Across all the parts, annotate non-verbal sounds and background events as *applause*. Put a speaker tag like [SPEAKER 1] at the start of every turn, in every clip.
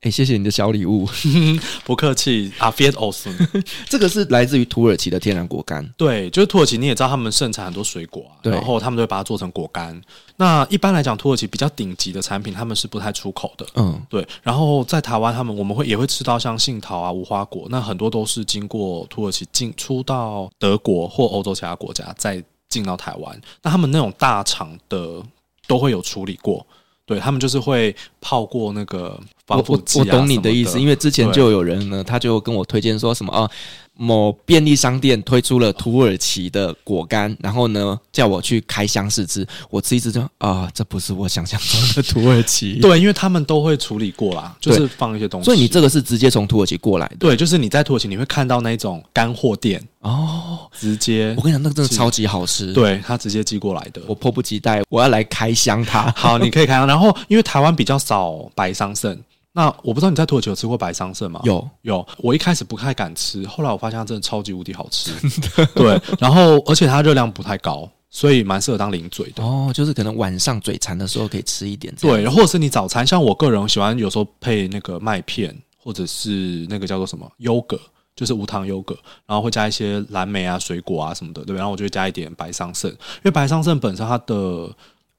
[SPEAKER 1] 哎、欸，谢谢你的小礼物，*laughs*
[SPEAKER 2] 不客气。Afiyet *laughs* olsun，
[SPEAKER 1] 这个是来自于土耳其的天然果干。
[SPEAKER 2] 对，就是土耳其，你也知道他们盛产很多水果啊，然后他们都会把它做成果干。那一般来讲，土耳其比较顶级的产品，他们是不太出口的。嗯，对。然后在台湾，他们我们会也会吃到像杏桃啊、无花果，那很多都是经过土耳其进出到德国或欧洲其他国家，再进到台湾。那他们那种大厂的都会有处理过。对，他们就是会泡过那个防腐剂啊，
[SPEAKER 1] 我我懂你的意思，因为之前就有人呢，他就跟我推荐说什么啊。某便利商店推出了土耳其的果干，然后呢，叫我去开箱试吃。我吃一吃就啊，这不是我想象中的土耳其。*laughs*
[SPEAKER 2] 对，因为他们都会处理过啦，就是放一些东西。
[SPEAKER 1] 所以你这个是直接从土耳其过来的。
[SPEAKER 2] 对，就是你在土耳其你会看到那种干货店哦，直接。
[SPEAKER 1] 我跟你讲，那个真的超级好吃。
[SPEAKER 2] 对，他直接寄过来的，
[SPEAKER 1] 我迫不及待，我要来开箱它。
[SPEAKER 2] 好，你可以开箱。*laughs* 然后，因为台湾比较少白桑葚。那我不知道你在土耳其有吃过白桑葚吗？
[SPEAKER 1] 有
[SPEAKER 2] 有，我一开始不太敢吃，后来我发现它真的超级无敌好吃，*laughs* 对，然后而且它热量不太高，所以蛮适合当零嘴的。
[SPEAKER 1] 哦，就是可能晚上嘴馋的时候可以吃一点。
[SPEAKER 2] 对，或者是你早餐，像我个人喜欢有时候配那个麦片，或者是那个叫做什么优格，就是无糖优格，然后会加一些蓝莓啊、水果啊什么的，对，然后我就会加一点白桑葚，因为白桑葚本身它的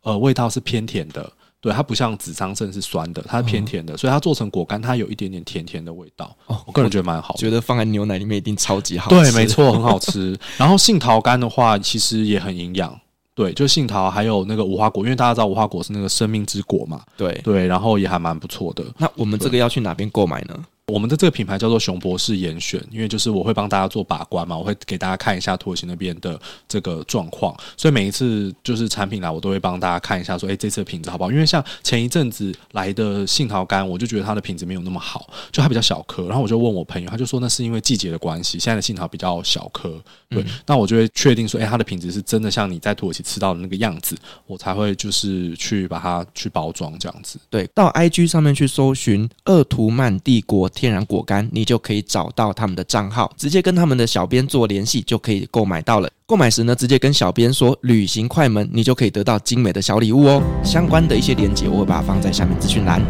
[SPEAKER 2] 呃味道是偏甜的。对，它不像紫桑葚是酸的，它是偏甜的，哦、所以它做成果干，它有一点点甜甜的味道。哦，我个人觉得蛮好，
[SPEAKER 1] 觉得放在牛奶里面一定超级好吃。
[SPEAKER 2] 对，没错，很好吃。*laughs* 然后杏桃干的话，其实也很营养。对，就杏桃还有那个无花果，因为大家知道无花果是那个生命之果嘛。
[SPEAKER 1] 对
[SPEAKER 2] 对，然后也还蛮不错的。
[SPEAKER 1] 那我们这个要去哪边购买呢？
[SPEAKER 2] 我们的这个品牌叫做熊博士严选，因为就是我会帮大家做把关嘛，我会给大家看一下土耳其那边的这个状况，所以每一次就是产品来，我都会帮大家看一下，说，诶，这次的品质好不好？因为像前一阵子来的杏桃干，我就觉得它的品质没有那么好，就它比较小颗，然后我就问我朋友，他就说那是因为季节的关系，现在的杏桃比较小颗，对，嗯、那我就会确定说，诶，它的品质是真的像你在土耳其吃到的那个样子，我才会就是去把它去包装这样子。
[SPEAKER 1] 对，到 IG 上面去搜寻鄂图曼帝国天然果干。你就可以找到他们的账号，直接跟他们的小编做联系，就可以购买到了。购买时呢，直接跟小编说“旅行快门”，你就可以得到精美的小礼物哦。相关的一些链接，我会把它放在下面资讯栏。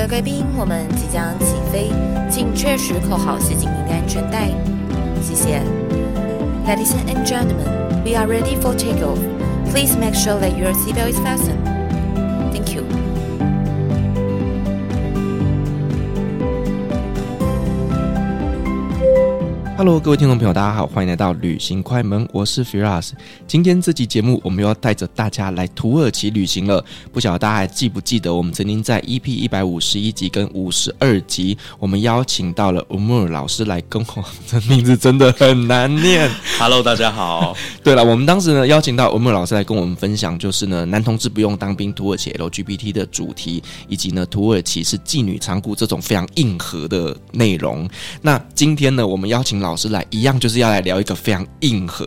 [SPEAKER 3] 各位贵宾，我们即将起飞，请确实扣好系紧您的安全带。谢谢。Ladies and gentlemen, we are ready for takeoff. Please make sure that your seatbelt is fastened. Thank you.
[SPEAKER 1] Hello，各位听众朋友，大家好，欢迎来到旅行快门，我是 Firas。今天这集节目，我们又要带着大家来土耳其旅行了。不晓得大家还记不记得，我们曾经在 EP 一百五十一集跟五十二集，我们邀请到了 Umur 老师来跟我，这名字真的很难念。
[SPEAKER 2] Hello，大家好。*laughs*
[SPEAKER 1] 对了，我们当时呢邀请到 Umur 老师来跟我们分享，就是呢男同志不用当兵，土耳其 LGBT 的主题，以及呢土耳其是妓女仓库这种非常硬核的内容。那今天呢，我们邀请老老师来一样，就是要来聊一个非常硬核，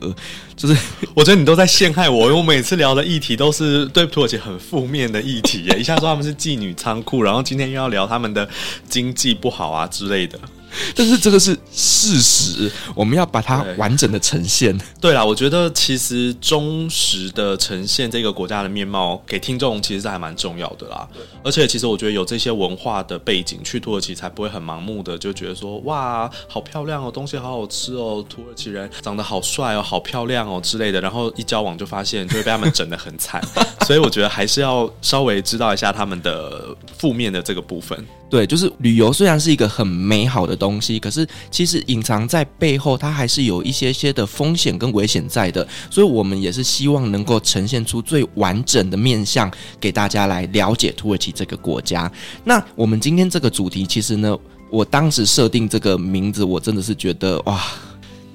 [SPEAKER 1] 就是
[SPEAKER 2] 我觉得你都在陷害我，因为我每次聊的议题都是对土耳其很负面的议题，一下说他们是妓女仓库，然后今天又要聊他们的经济不好啊之类的。*laughs*
[SPEAKER 1] 但是这个是事实，我们要把它完整的呈现。
[SPEAKER 2] 对啦，我觉得其实忠实的呈现这个国家的面貌给听众，其实是还蛮重要的啦。而且其实我觉得有这些文化的背景，去土耳其才不会很盲目的就觉得说哇，好漂亮哦，东西好好吃哦，土耳其人长得好帅哦，好漂亮哦之类的。然后一交往就发现就会被他们整的很惨，所以我觉得还是要稍微知道一下他们的负面的这个部分。
[SPEAKER 1] 对，就是旅游虽然是一个很美好的东西，可是其实隐藏在背后，它还是有一些些的风险跟危险在的。所以，我们也是希望能够呈现出最完整的面相给大家来了解土耳其这个国家。那我们今天这个主题，其实呢，我当时设定这个名字，我真的是觉得哇，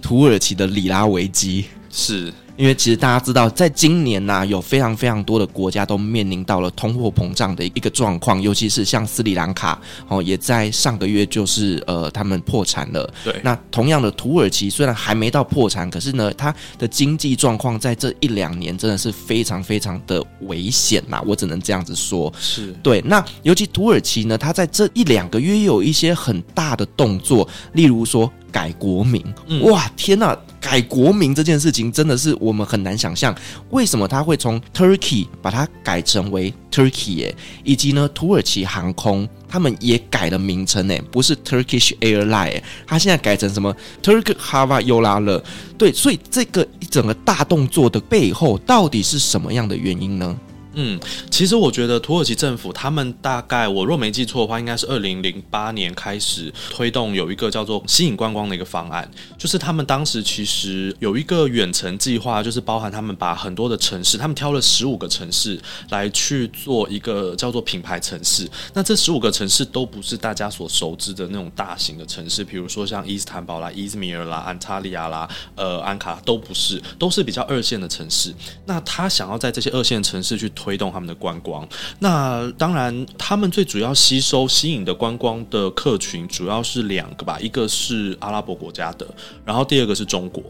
[SPEAKER 1] 土耳其的里拉危机
[SPEAKER 2] 是。
[SPEAKER 1] 因为其实大家知道，在今年呐、啊，有非常非常多的国家都面临到了通货膨胀的一个状况，尤其是像斯里兰卡哦，也在上个月就是呃，他们破产了。
[SPEAKER 2] 对，
[SPEAKER 1] 那同样的土耳其虽然还没到破产，可是呢，它的经济状况在这一两年真的是非常非常的危险呐，我只能这样子说。
[SPEAKER 2] 是
[SPEAKER 1] 对，那尤其土耳其呢，它在这一两个月有一些很大的动作，例如说。改国名，哇，天呐！改国名这件事情真的是我们很难想象，为什么他会从 Turkey 把它改成为 Turkey 耶？以及呢，土耳其航空他们也改了名称诶，不是 Turkish Airline，他现在改成什么 Turk Hava Yolları？对，所以这个一整个大动作的背后到底是什么样的原因呢？
[SPEAKER 2] 嗯，其实我觉得土耳其政府他们大概，我若没记错的话，应该是二零零八年开始推动有一个叫做吸引观光的一个方案，就是他们当时其实有一个远程计划，就是包含他们把很多的城市，他们挑了十五个城市来去做一个叫做品牌城市。那这十五个城市都不是大家所熟知的那种大型的城市，比如说像伊斯坦堡啦、伊兹密尔啦、安塔利亚啦、呃安卡都不是，都是比较二线的城市。那他想要在这些二线城市去推动他们的观光，那当然，他们最主要吸收、吸引的观光的客群主要是两个吧，一个是阿拉伯国家的，然后第二个是中国。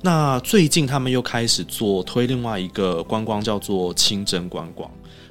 [SPEAKER 2] 那最近他们又开始做推另外一个观光，叫做清真观光。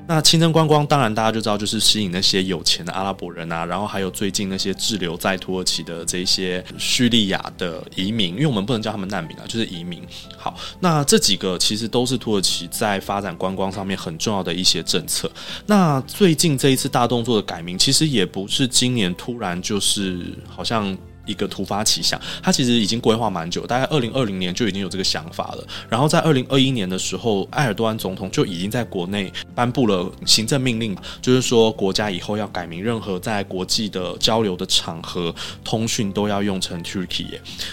[SPEAKER 2] 那清真观光，当然大家就知道，就是吸引那些有钱的阿拉伯人啊，然后还有最近那些滞留在土耳其的这些叙利亚的移民，因为我们不能叫他们难民啊，就是移民。好，那这几个其实都是土耳其在发展观光上面很重要的一些政策。那最近这一次大动作的改名，其实也不是今年突然就是好像。一个突发奇想，他其实已经规划蛮久，大概二零二零年就已经有这个想法了。然后在二零二一年的时候，埃尔多安总统就已经在国内颁布了行政命令，就是说国家以后要改名，任何在国际的交流的场合，通讯都要用成 Turkey。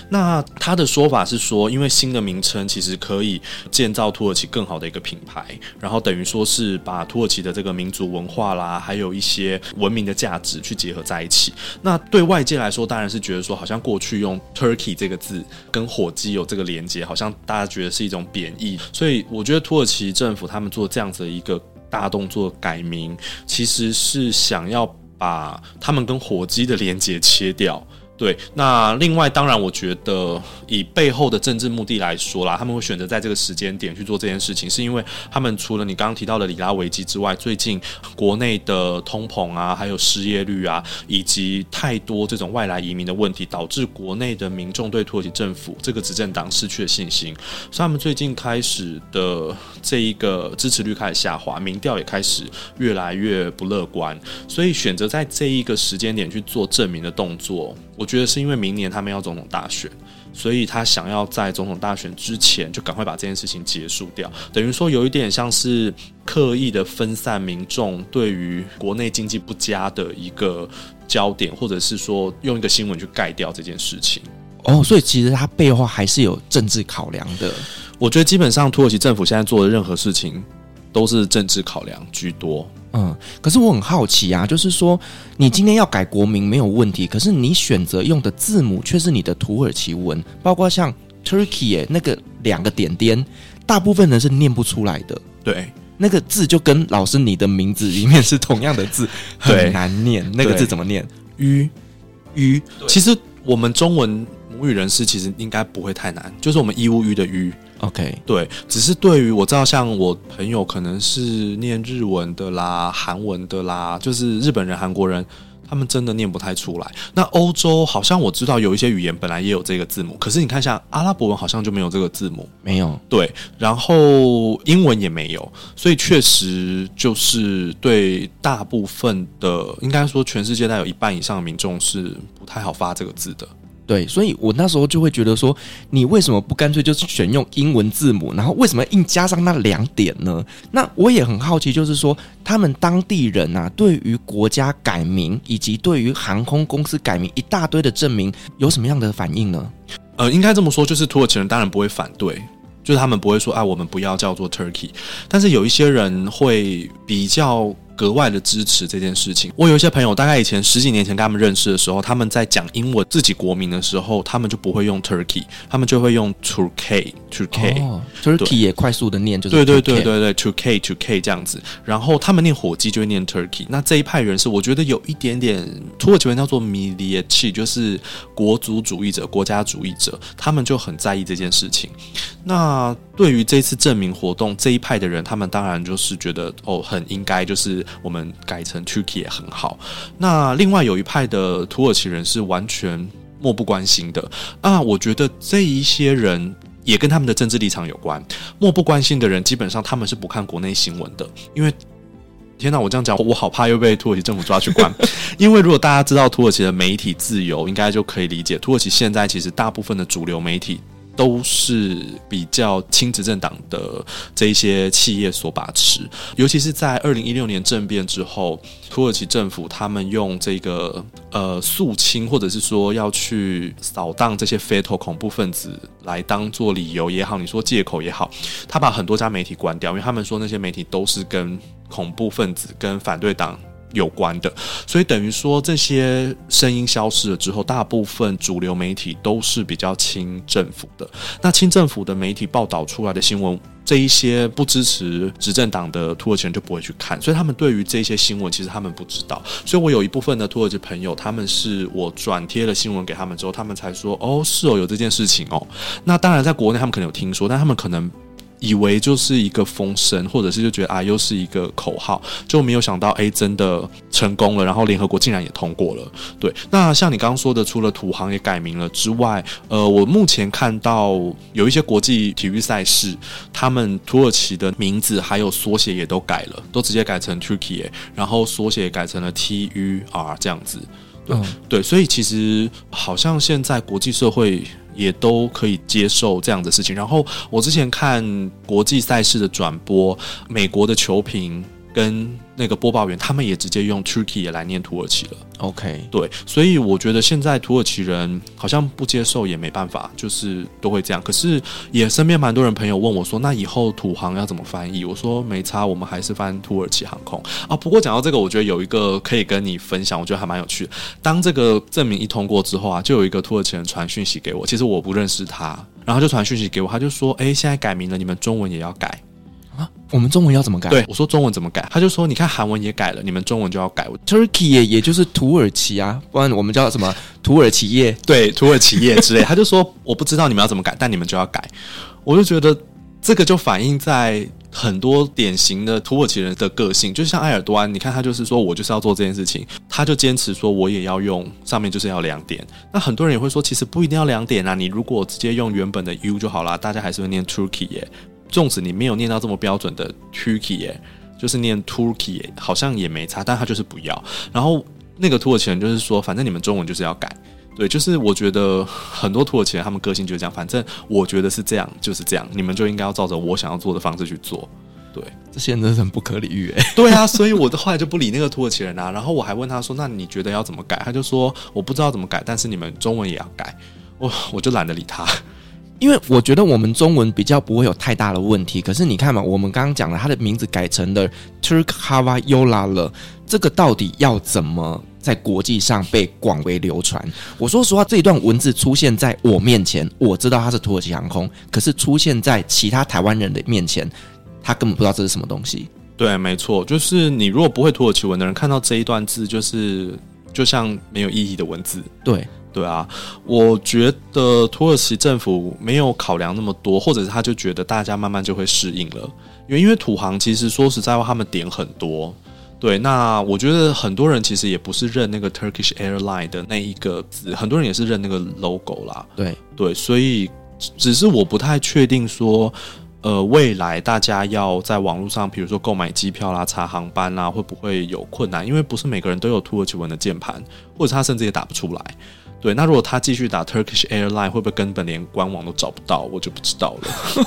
[SPEAKER 2] 那他的说法是说，因为新的名称其实可以建造土耳其更好的一个品牌，然后等于说是把土耳其的这个民族文化啦，还有一些文明的价值去结合在一起。那对外界来说，当然是觉得。说好像过去用 Turkey 这个字跟火鸡有这个连接，好像大家觉得是一种贬义，所以我觉得土耳其政府他们做这样子的一个大动作改名，其实是想要把他们跟火鸡的连接切掉。对，那另外当然，我觉得以背后的政治目的来说啦，他们会选择在这个时间点去做这件事情，是因为他们除了你刚刚提到的里拉危机之外，最近国内的通膨啊，还有失业率啊，以及太多这种外来移民的问题，导致国内的民众对土耳其政府这个执政党失去了信心，所以他们最近开始的这一个支持率开始下滑，民调也开始越来越不乐观，所以选择在这一个时间点去做证明的动作。我觉得是因为明年他们要总统大选，所以他想要在总统大选之前就赶快把这件事情结束掉，等于说有一点像是刻意的分散民众对于国内经济不佳的一个焦点，或者是说用一个新闻去盖掉这件事情。
[SPEAKER 1] 哦，所以其实它背后还是有政治考量的。
[SPEAKER 2] 我觉得基本上土耳其政府现在做的任何事情都是政治考量居多。
[SPEAKER 1] 嗯，可是我很好奇啊，就是说你今天要改国名没有问题，可是你选择用的字母却是你的土耳其文，包括像 Turkey 哎，那个两个点点，大部分人是念不出来的。
[SPEAKER 2] 对，
[SPEAKER 1] 那个字就跟老师你的名字里面是同样的字，*laughs* 很难念。那个字怎么念？
[SPEAKER 2] 吁吁。其实我们中文母语人士其实应该不会太难，就是我们义乌吁的吁。
[SPEAKER 1] OK，
[SPEAKER 2] 对，只是对于我知道，像我朋友可能是念日文的啦、韩文的啦，就是日本人、韩国人，他们真的念不太出来。那欧洲好像我知道有一些语言本来也有这个字母，可是你看像阿拉伯文好像就没有这个字母，
[SPEAKER 1] 没有。
[SPEAKER 2] 对，然后英文也没有，所以确实就是对大部分的，应该说全世界大概有一半以上的民众是不太好发这个字的。
[SPEAKER 1] 对，所以我那时候就会觉得说，你为什么不干脆就是选用英文字母，然后为什么硬加上那两点呢？那我也很好奇，就是说他们当地人啊，对于国家改名以及对于航空公司改名一大堆的证明，有什么样的反应呢？
[SPEAKER 2] 呃，应该这么说，就是土耳其人当然不会反对。就是他们不会说，啊，我们不要叫做 Turkey。但是有一些人会比较。格外的支持这件事情。我有一些朋友，大概以前十几年前跟他们认识的时候，他们在讲英文自己国名的时候，他们就不会用 Turkey，他们就会用 Turkey，Turkey，Turkey、哦、
[SPEAKER 1] Turkey 也快速的念，就是
[SPEAKER 2] 对对对对对，Turkey，Turkey 这样子。然后他们念火鸡就会念 Turkey。那这一派人士我觉得有一点点土耳其文叫做 milliyetçi，就是国族主义者、国家主义者，他们就很在意这件事情。那对于这次证明活动这一派的人，他们当然就是觉得哦，很应该就是。我们改成 Turkey 也很好。那另外有一派的土耳其人是完全漠不关心的。啊，我觉得这一些人也跟他们的政治立场有关。漠不关心的人，基本上他们是不看国内新闻的。因为天哪，我这样讲，我好怕又被土耳其政府抓去关。因为如果大家知道土耳其的媒体自由，应该就可以理解，土耳其现在其实大部分的主流媒体。都是比较亲执政党的这一些企业所把持，尤其是在二零一六年政变之后，土耳其政府他们用这个呃肃清，或者是说要去扫荡这些 FETÖ 恐怖分子来当做理由也好，你说借口也好，他把很多家媒体关掉，因为他们说那些媒体都是跟恐怖分子跟反对党。有关的，所以等于说这些声音消失了之后，大部分主流媒体都是比较亲政府的。那亲政府的媒体报道出来的新闻，这一些不支持执政党的土耳其人就不会去看，所以他们对于这些新闻其实他们不知道。所以我有一部分的土耳其朋友，他们是我转贴了新闻给他们之后，他们才说：“哦，是哦，有这件事情哦。”那当然，在国内他们可能有听说，但他们可能。以为就是一个风声，或者是就觉得啊，又是一个口号，就没有想到哎，真的成功了，然后联合国竟然也通过了。对，那像你刚刚说的，除了土航也改名了之外，呃，我目前看到有一些国际体育赛事，他们土耳其的名字还有缩写也都改了，都直接改成 Turkey，然后缩写也改成了 TUR 这样子。对、嗯、对，所以其实好像现在国际社会。也都可以接受这样的事情。然后我之前看国际赛事的转播，美国的球评跟那个播报员，他们也直接用 Turkey 也来念土耳其了。OK，对，所以我觉得现在土耳其人好像不接受也没办法，就是都会这样。可是也身边蛮多人朋友问我说，那以后土航要怎么翻译？我说没差，我们还是翻土耳其航空啊。不过讲到这个，我觉得有一个可以跟你分享，我觉得还蛮有趣的。当这个证明一通过之后啊，就有一个土耳其人传讯息给我，其实我不认识他，然后就传讯息给我，他就说：“诶，现在改名了，你们中文也要改。”
[SPEAKER 1] 啊，我们中文要怎么改？
[SPEAKER 2] 对，我说中文怎么改？他就说，你看韩文也改了，你们中文就要改。
[SPEAKER 1] Turkey 也也就是土耳其啊，不然我们叫什么土耳其业？
[SPEAKER 2] 对，土耳其业之类。*laughs* 他就说，我不知道你们要怎么改，但你们就要改。我就觉得这个就反映在很多典型的土耳其人的个性，就像埃尔多安，你看他就是说我就是要做这件事情，他就坚持说我也要用上面就是要两点。那很多人也会说，其实不一定要两点啊，你如果直接用原本的 U 就好啦，大家还是会念 Turkey 耶。纵使你没有念到这么标准的 Turkey 耶，就是念 Turkey 耶，好像也没差，但他就是不要。然后那个土耳其人就是说，反正你们中文就是要改，对，就是我觉得很多土耳其人他们个性就是这样，反正我觉得是这样，就是这样，你们就应该要照着我想要做的方式去做。对，
[SPEAKER 1] 这些人真的很不可理喻诶。*laughs*
[SPEAKER 2] 对啊，所以我的后来就不理那个土耳其人啊。然后我还问他说：“那你觉得要怎么改？”他就说：“我不知道怎么改，但是你们中文也要改。”我我就懒得理他。
[SPEAKER 1] 因为我觉得我们中文比较不会有太大的问题，可是你看嘛，我们刚刚讲了他的名字改成了 Turk Hava Yola 了，这个到底要怎么在国际上被广为流传？我说实话，这一段文字出现在我面前，我知道它是土耳其航空，可是出现在其他台湾人的面前，他根本不知道这是什么东西。
[SPEAKER 2] 对，没错，就是你如果不会土耳其文的人看到这一段字，就是就像没有意义的文字。
[SPEAKER 1] 对。
[SPEAKER 2] 对啊，我觉得土耳其政府没有考量那么多，或者是他就觉得大家慢慢就会适应了。因为因为土航其实说实在话，他们点很多。对，那我觉得很多人其实也不是认那个 Turkish Airline 的那一个字，很多人也是认那个 logo 啦。
[SPEAKER 1] 对
[SPEAKER 2] 对，所以只是我不太确定说，呃，未来大家要在网络上，比如说购买机票啦、查航班啦，会不会有困难？因为不是每个人都有土耳其文的键盘，或者他甚至也打不出来。对，那如果他继续打 Turkish Airline，会不会根本连官网都找不到？我就不知道了。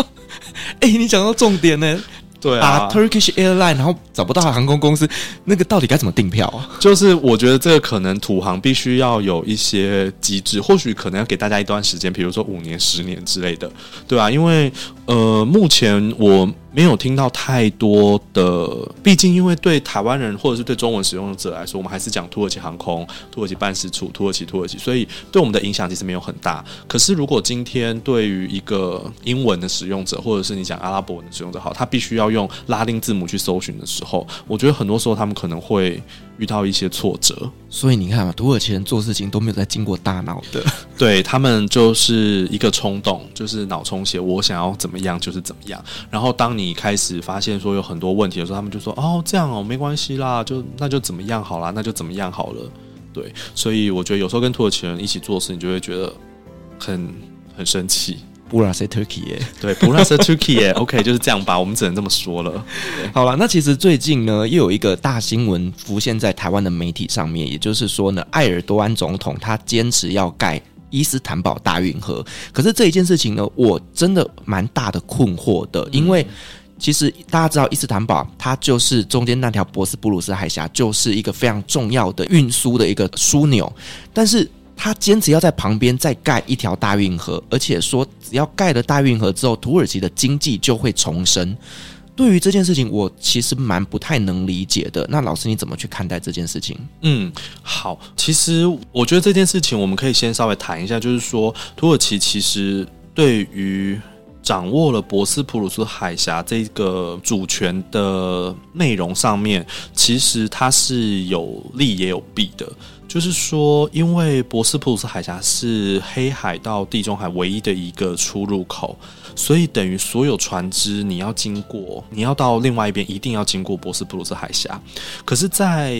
[SPEAKER 2] *laughs*
[SPEAKER 1] 哎、欸，你讲到重点呢。
[SPEAKER 2] 对啊
[SPEAKER 1] ，Turkish Airline，然后找不到航空公司，那个到底该怎么订票啊？
[SPEAKER 2] 就是我觉得这个可能土航必须要有一些机制，或许可能要给大家一段时间，比如说五年、十年之类的，对啊，因为呃，目前我。没有听到太多的，毕竟因为对台湾人或者是对中文使用者来说，我们还是讲土耳其航空、土耳其办事处、土耳其土耳其，所以对我们的影响其实没有很大。可是如果今天对于一个英文的使用者，或者是你讲阿拉伯文的使用者，好，他必须要用拉丁字母去搜寻的时候，我觉得很多时候他们可能会。遇到一些挫折，
[SPEAKER 1] 所以你看嘛，土耳其人做事情都没有在经过大脑的，*laughs*
[SPEAKER 2] 对他们就是一个冲动，就是脑充血，我想要怎么样就是怎么样。然后当你开始发现说有很多问题的时候，他们就说：“哦，这样哦，没关系啦，就那就怎么样好啦，那就怎么样好了。”对，所以我觉得有时候跟土耳其人一起做事，你就会觉得很很生气。
[SPEAKER 1] 布拉塞 Turkey 耶，
[SPEAKER 2] 对，布拉塞 Turkey 耶，OK，就是这样吧，我们只能这么说了。
[SPEAKER 1] 好了，那其实最近呢，又有一个大新闻浮现在台湾的媒体上面，也就是说呢，埃尔多安总统他坚持要盖伊斯坦堡大运河，可是这一件事情呢，我真的蛮大的困惑的，因为其实大家知道伊斯坦堡它就是中间那条博斯布鲁斯海峡，就是一个非常重要的运输的一个枢纽，但是。他坚持要在旁边再盖一条大运河，而且说只要盖了大运河之后，土耳其的经济就会重生。对于这件事情，我其实蛮不太能理解的。那老师你怎么去看待这件事情？
[SPEAKER 2] 嗯，好，其实我觉得这件事情我们可以先稍微谈一下，就是说土耳其其实对于掌握了博斯普鲁斯海峡这个主权的内容上面，其实它是有利也有弊的。就是说，因为博斯普鲁斯海峡是黑海到地中海唯一的一个出入口，所以等于所有船只你要经过，你要到另外一边，一定要经过博斯普鲁斯海峡。可是在，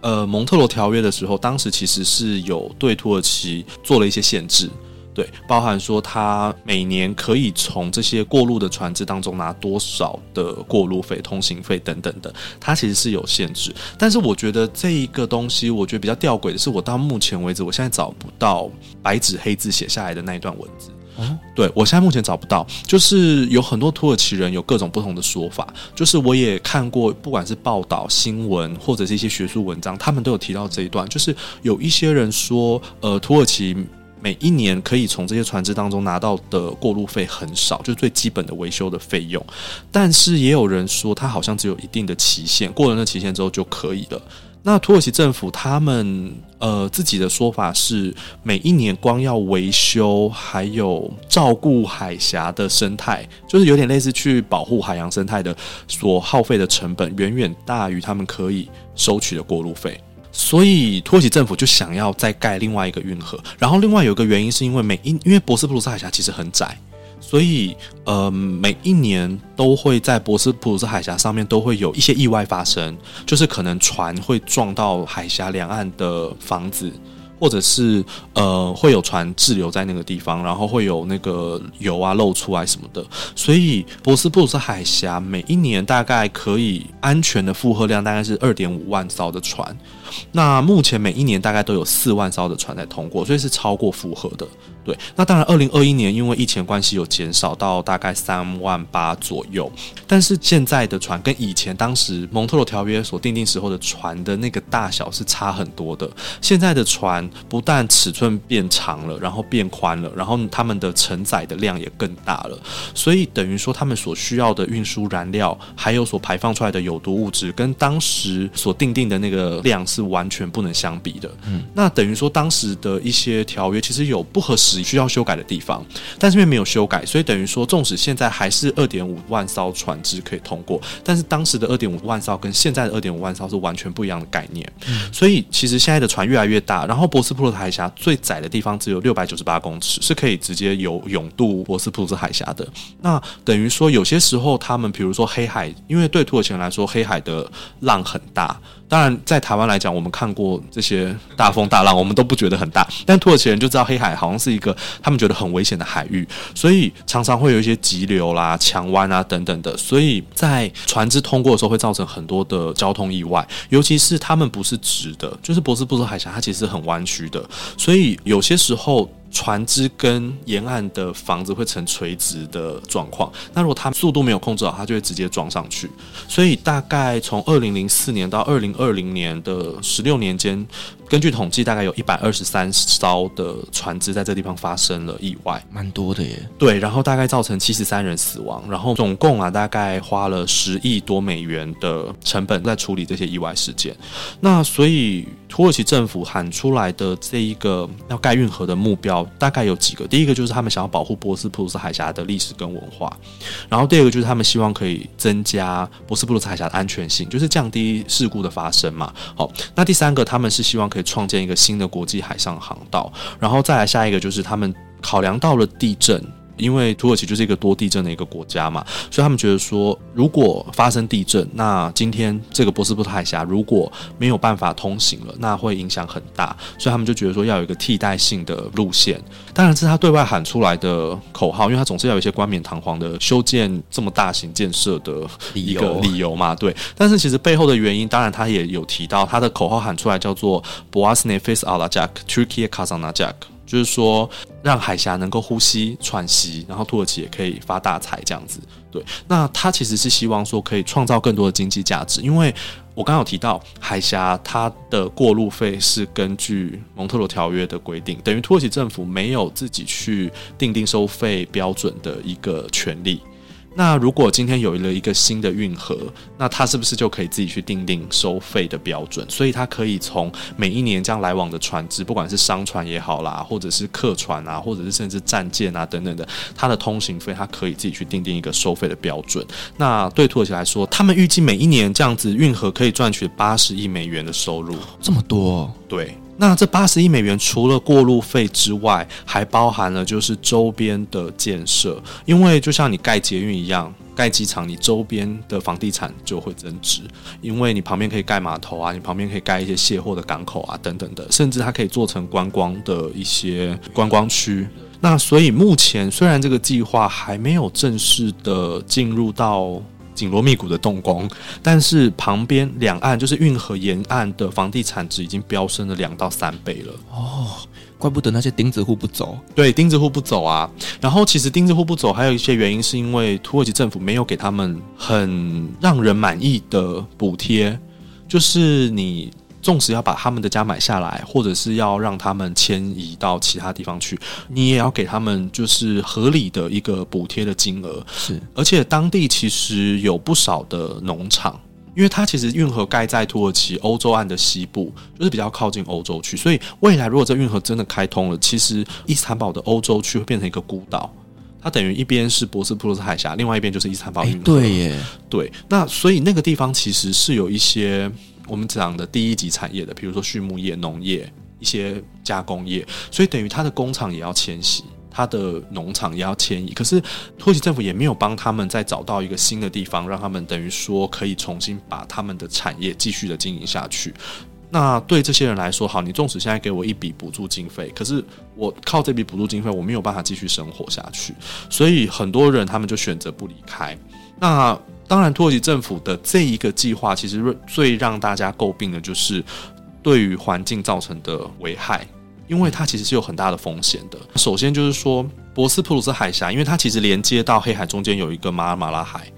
[SPEAKER 2] 呃蒙特罗条约的时候，当时其实是有对土耳其做了一些限制。对，包含说他每年可以从这些过路的船只当中拿多少的过路费、通行费等等的，它其实是有限制。但是我觉得这一个东西，我觉得比较吊诡的是，我到目前为止，我现在找不到白纸黑字写下来的那一段文字。哦，对，我现在目前找不到，就是有很多土耳其人有各种不同的说法。就是我也看过，不管是报道、新闻或者是一些学术文章，他们都有提到这一段。就是有一些人说，呃，土耳其。每一年可以从这些船只当中拿到的过路费很少，就是最基本的维修的费用。但是也有人说，它好像只有一定的期限，过了那期限之后就可以了。那土耳其政府他们呃自己的说法是，每一年光要维修还有照顾海峡的生态，就是有点类似去保护海洋生态的所耗费的成本，远远大于他们可以收取的过路费。所以土耳其政府就想要再盖另外一个运河，然后另外有一个原因是因为每一因为博斯普鲁斯海峡其实很窄，所以呃每一年都会在博斯普鲁斯海峡上面都会有一些意外发生，就是可能船会撞到海峡两岸的房子。或者是呃会有船滞留在那个地方，然后会有那个油啊漏出来什么的，所以博斯普鲁斯海峡每一年大概可以安全的负荷量大概是二点五万艘的船，那目前每一年大概都有四万艘的船在通过，所以是超过负荷的。对，那当然，二零二一年因为疫情关系有减少到大概三万八左右，但是现在的船跟以前当时蒙特罗条约所订定时候的船的那个大小是差很多的。现在的船不但尺寸变长了，然后变宽了，然后他们的承载的量也更大了，所以等于说他们所需要的运输燃料，还有所排放出来的有毒物质，跟当时所订定的那个量是完全不能相比的。嗯，那等于说当时的一些条约其实有不合时。需要修改的地方，但是因为没有修改，所以等于说，纵使现在还是二点五万艘船只可以通过，但是当时的二点五万艘跟现在的二点五万艘是完全不一样的概念。嗯、所以其实现在的船越来越大，然后博斯普鲁斯海峡最窄的地方只有六百九十八公尺，是可以直接游泳渡博斯普鲁斯海峡的。那等于说，有些时候他们比如说黑海，因为对土耳其人来说，黑海的浪很大。当然，在台湾来讲，我们看过这些大风大浪，我们都不觉得很大。但土耳其人就知道黑海好像是一个他们觉得很危险的海域，所以常常会有一些急流啦、强弯啊等等的。所以在船只通过的时候，会造成很多的交通意外。尤其是他们不是直的，就是博斯普鲁斯海峡，它其实很弯曲的。所以有些时候。船只跟沿岸的房子会呈垂直的状况。那如果它速度没有控制好，它就会直接撞上去。所以大概从二零零四年到二零二零年的十六年间。根据统计，大概有一百二十三艘的船只在这地方发生了意外，
[SPEAKER 1] 蛮多的耶。
[SPEAKER 2] 对，然后大概造成七十三人死亡，然后总共啊，大概花了十亿多美元的成本在处理这些意外事件。那所以土耳其政府喊出来的这一个要盖运河的目标，大概有几个。第一个就是他们想要保护博斯普鲁斯海峡的历史跟文化，然后第二个就是他们希望可以增加博斯普鲁斯海峡的安全性，就是降低事故的发生嘛。好，那第三个他们是希望可以创建一个新的国际海上航道，然后再来下一个就是他们考量到了地震。因为土耳其就是一个多地震的一个国家嘛，所以他们觉得说，如果发生地震，那今天这个波斯普鲁斯海峡如果没有办法通行了，那会影响很大，所以他们就觉得说要有一个替代性的路线。当然是他对外喊出来的口号，因为他总是要有一些冠冕堂皇的修建这么大型建设的一个理由嘛，对。但是其实背后的原因，当然他也有提到，他的口号喊出来叫做 Boğaz nefes alacak, Türkiye kazanacak 就是说，让海峡能够呼吸喘息，然后土耳其也可以发大财这样子。对，那他其实是希望说可以创造更多的经济价值，因为我刚刚有提到海峡它的过路费是根据蒙特罗条约的规定，等于土耳其政府没有自己去定定收费标准的一个权利。那如果今天有了一个新的运河，那它是不是就可以自己去定定收费的标准？所以它可以从每一年这样来往的船只，不管是商船也好啦，或者是客船啊，或者是甚至战舰啊等等的，它的通行费它可以自己去定定一个收费的标准。那对土耳其来说，他们预计每一年这样子运河可以赚取八十亿美元的收入，
[SPEAKER 1] 这么多？
[SPEAKER 2] 对。那这八十亿美元除了过路费之外，还包含了就是周边的建设，因为就像你盖捷运一样，盖机场，你周边的房地产就会增值，因为你旁边可以盖码头啊，你旁边可以盖一些卸货的港口啊，等等的，甚至它可以做成观光的一些观光区。那所以目前虽然这个计划还没有正式的进入到。紧锣密鼓的动工，但是旁边两岸就是运河沿岸的房地产值已经飙升了两到三倍了。
[SPEAKER 1] 哦，怪不得那些钉子户不走。
[SPEAKER 2] 对，钉子户不走啊。然后其实钉子户不走还有一些原因，是因为土耳其政府没有给他们很让人满意的补贴，就是你。纵使要把他们的家买下来，或者是要让他们迁移到其他地方去，你也要给他们就是合理的一个补贴的金额。
[SPEAKER 1] 是，
[SPEAKER 2] 而且当地其实有不少的农场，因为它其实运河盖在土耳其欧洲岸的西部，就是比较靠近欧洲区，所以未来如果这运河真的开通了，其实伊斯坦堡的欧洲区会变成一个孤岛，它等于一边是博斯普鲁斯海峡，另外一边就是伊斯坦堡运河。
[SPEAKER 1] 对耶，
[SPEAKER 2] 对，那所以那个地方其实是有一些。我们讲的第一级产业的，比如说畜牧业、农业、一些加工业，所以等于他的工厂也要迁徙，他的农场也要迁移。可是土耳其政府也没有帮他们再找到一个新的地方，让他们等于说可以重新把他们的产业继续的经营下去。那对这些人来说，好，你纵使现在给我一笔补助经费，可是我靠这笔补助经费，我没有办法继续生活下去。所以很多人他们就选择不离开。那当然，土耳其政府的这一个计划，其实最让大家诟病的就是对于环境造成的危害，因为它其实是有很大的风险的。首先就是说，博斯普鲁斯海峡，因为它其实连接到黑海中间有一个马尔马拉海。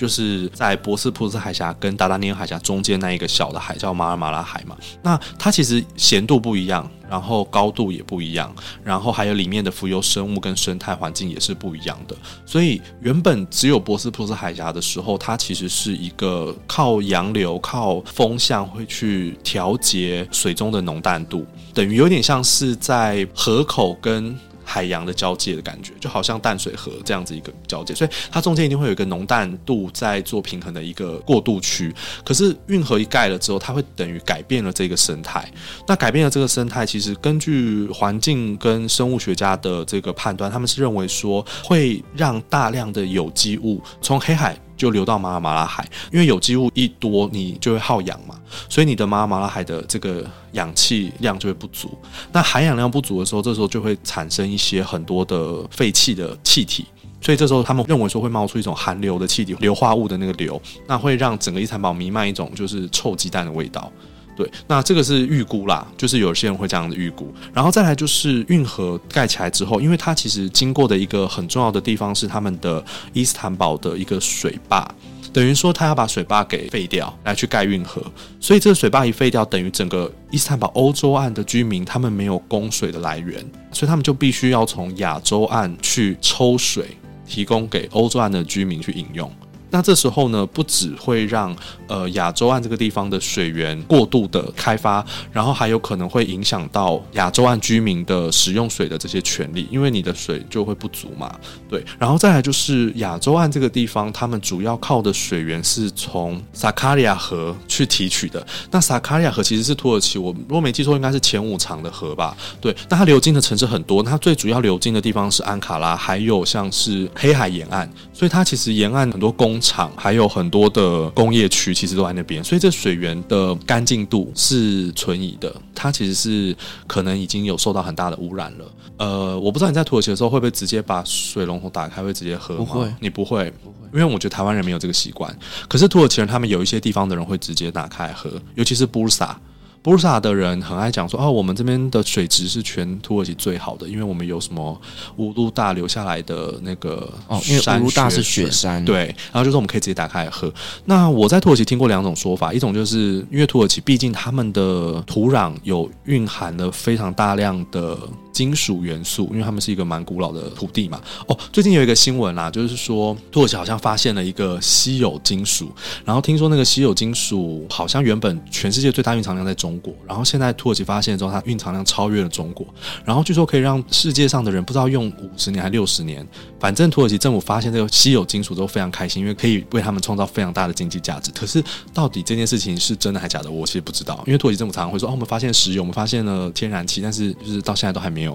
[SPEAKER 2] 就是在博斯普斯海峡跟达达尼尔海峡中间那一个小的海叫马尔马拉海嘛，那它其实咸度不一样，然后高度也不一样，然后还有里面的浮游生物跟生态环境也是不一样的。所以原本只有博斯普斯海峡的时候，它其实是一个靠洋流、靠风向会去调节水中的浓淡度，等于有点像是在河口跟。海洋的交界的感觉，就好像淡水河这样子一个交界，所以它中间一定会有一个浓淡度在做平衡的一个过渡区。可是运河一盖了之后，它会等于改变了这个生态。那改变了这个生态，其实根据环境跟生物学家的这个判断，他们是认为说会让大量的有机物从黑海。就流到马尔马拉海，因为有机物一多，你就会耗氧嘛，所以你的马尔马拉海的这个氧气量就会不足。那含氧量不足的时候，这时候就会产生一些很多的废气的气体，所以这时候他们认为说会冒出一种含硫的气体，硫化物的那个硫，那会让整个伊斯坦堡弥漫一种就是臭鸡蛋的味道。对，那这个是预估啦，就是有些人会这样的预估。然后再来就是运河盖起来之后，因为它其实经过的一个很重要的地方是他们的伊斯坦堡的一个水坝，等于说他要把水坝给废掉来去盖运河，所以这个水坝一废掉，等于整个伊斯坦堡欧洲岸的居民他们没有供水的来源，所以他们就必须要从亚洲岸去抽水，提供给欧洲岸的居民去饮用。那这时候呢，不只会让呃亚洲岸这个地方的水源过度的开发，然后还有可能会影响到亚洲岸居民的使用水的这些权利，因为你的水就会不足嘛。对，然后再来就是亚洲岸这个地方，他们主要靠的水源是从萨卡利亚河去提取的。那萨卡利亚河其实是土耳其，我如果没记错，应该是前五长的河吧？对，那它流经的城市很多，它最主要流经的地方是安卡拉，还有像是黑海沿岸，所以它其实沿岸很多公厂还有很多的工业区，其实都在那边，所以这水源的干净度是存疑的。它其实是可能已经有受到很大的污染了。呃，我不知道你在土耳其的时候会不会直接把水龙头打开，会直接喝吗？
[SPEAKER 1] 不会，
[SPEAKER 2] 你不会，不会，因为我觉得台湾人没有这个习惯。可是土耳其人他们有一些地方的人会直接打开喝，尤其是布鲁萨。布鲁萨的人很爱讲说，哦，我们这边的水质是全土耳其最好的，因为我们有什么乌鲁大留下来的那个
[SPEAKER 1] 哦，因为乌鲁大是雪山，
[SPEAKER 2] 对，然后就是我们可以直接打开来喝。那我在土耳其听过两种说法，一种就是因为土耳其毕竟他们的土壤有蕴含了非常大量的。金属元素，因为他们是一个蛮古老的土地嘛。哦，最近有一个新闻啦，就是说土耳其好像发现了一个稀有金属，然后听说那个稀有金属好像原本全世界最大蕴藏量在中国，然后现在土耳其发现之后，它蕴藏量超越了中国，然后据说可以让世界上的人不知道用五十年还六十年，反正土耳其政府发现这个稀有金属都非常开心，因为可以为他们创造非常大的经济价值。可是到底这件事情是真的还假的，我其实不知道，因为土耳其政府常常会说哦，我们发现石油，我们发现了天然气，但是就是到现在都还没有。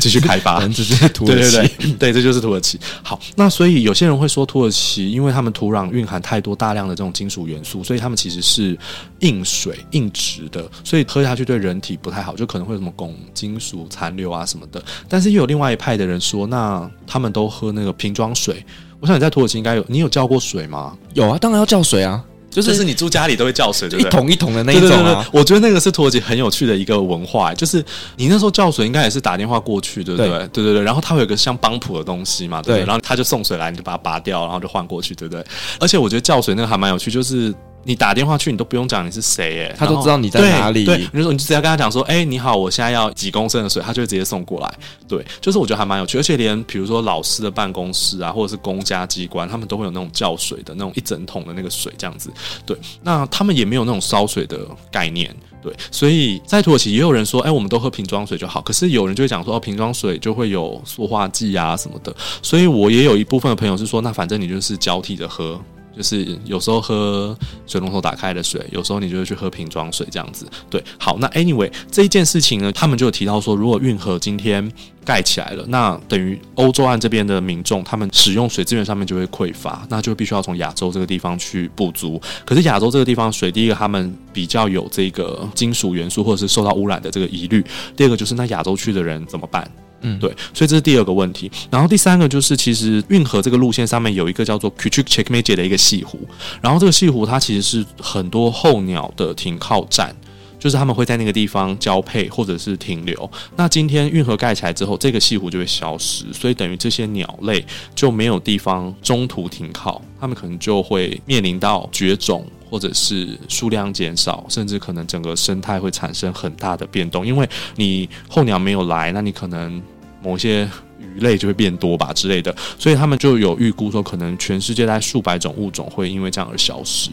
[SPEAKER 2] 继续开发，*laughs*
[SPEAKER 1] 这是土耳其，
[SPEAKER 2] 对对对，对，这就是土耳其。好，那所以有些人会说土耳其，因为他们土壤蕴含太多大量的这种金属元素，所以他们其实是硬水、硬质的，所以喝下去对人体不太好，就可能会有什么汞金属残留啊什么的。但是又有另外一派的人说，那他们都喝那个瓶装水。我想你在土耳其应该有，你有叫过水吗？
[SPEAKER 1] 有啊，当然要叫水啊。
[SPEAKER 2] 就是，就是你住家里都会叫水，对不对？
[SPEAKER 1] 一桶一桶的那一种啊。
[SPEAKER 2] 我觉得那个是土耳其很有趣的一个文化，就是你那时候叫水应该也是打电话过去，对不对？对对对对。然后它会有个像帮浦的东西嘛，对不对？对，然后他就送水来，你就把它拔掉，然后就换过去，对不对？而且我觉得叫水那个还蛮有趣，就是。你打电话去，你都不用讲你是谁，诶，
[SPEAKER 1] 他都知道你在哪里。
[SPEAKER 2] 对，你就说你就直接跟他讲说，哎，你好，我现在要几公升的水，他就会直接送过来。对，就是我觉得还蛮有趣，而且连比如说老师的办公室啊，或者是公家机关，他们都会有那种叫水的那种一整桶的那个水这样子。对，那他们也没有那种烧水的概念。对，所以在土耳其也有人说，哎，我们都喝瓶装水就好。可是有人就会讲说，哦，瓶装水就会有塑化剂啊什么的。所以我也有一部分的朋友是说，那反正你就是交替的喝。就是有时候喝水龙头打开的水，有时候你就会去喝瓶装水这样子。对，好，那 anyway 这一件事情呢，他们就有提到说，如果运河今天盖起来了，那等于欧洲岸这边的民众，他们使用水资源上面就会匮乏，那就必须要从亚洲这个地方去补足。可是亚洲这个地方水，第一个他们比较有这个金属元素或者是受到污染的这个疑虑，第二个就是那亚洲区的人怎么办？嗯，对，所以这是第二个问题。然后第三个就是，其实运河这个路线上面有一个叫做 Küçükçekmece 的一个西湖，然后这个西湖它其实是很多候鸟的停靠站，就是他们会在那个地方交配或者是停留。那今天运河盖起来之后，这个西湖就会消失，所以等于这些鸟类就没有地方中途停靠，他们可能就会面临到绝种，或者是数量减少，甚至可能整个生态会产生很大的变动，因为你候鸟没有来，那你可能某些鱼类就会变多吧之类的，所以他们就有预估说，可能全世界大概数百种物种会因为这样而消失。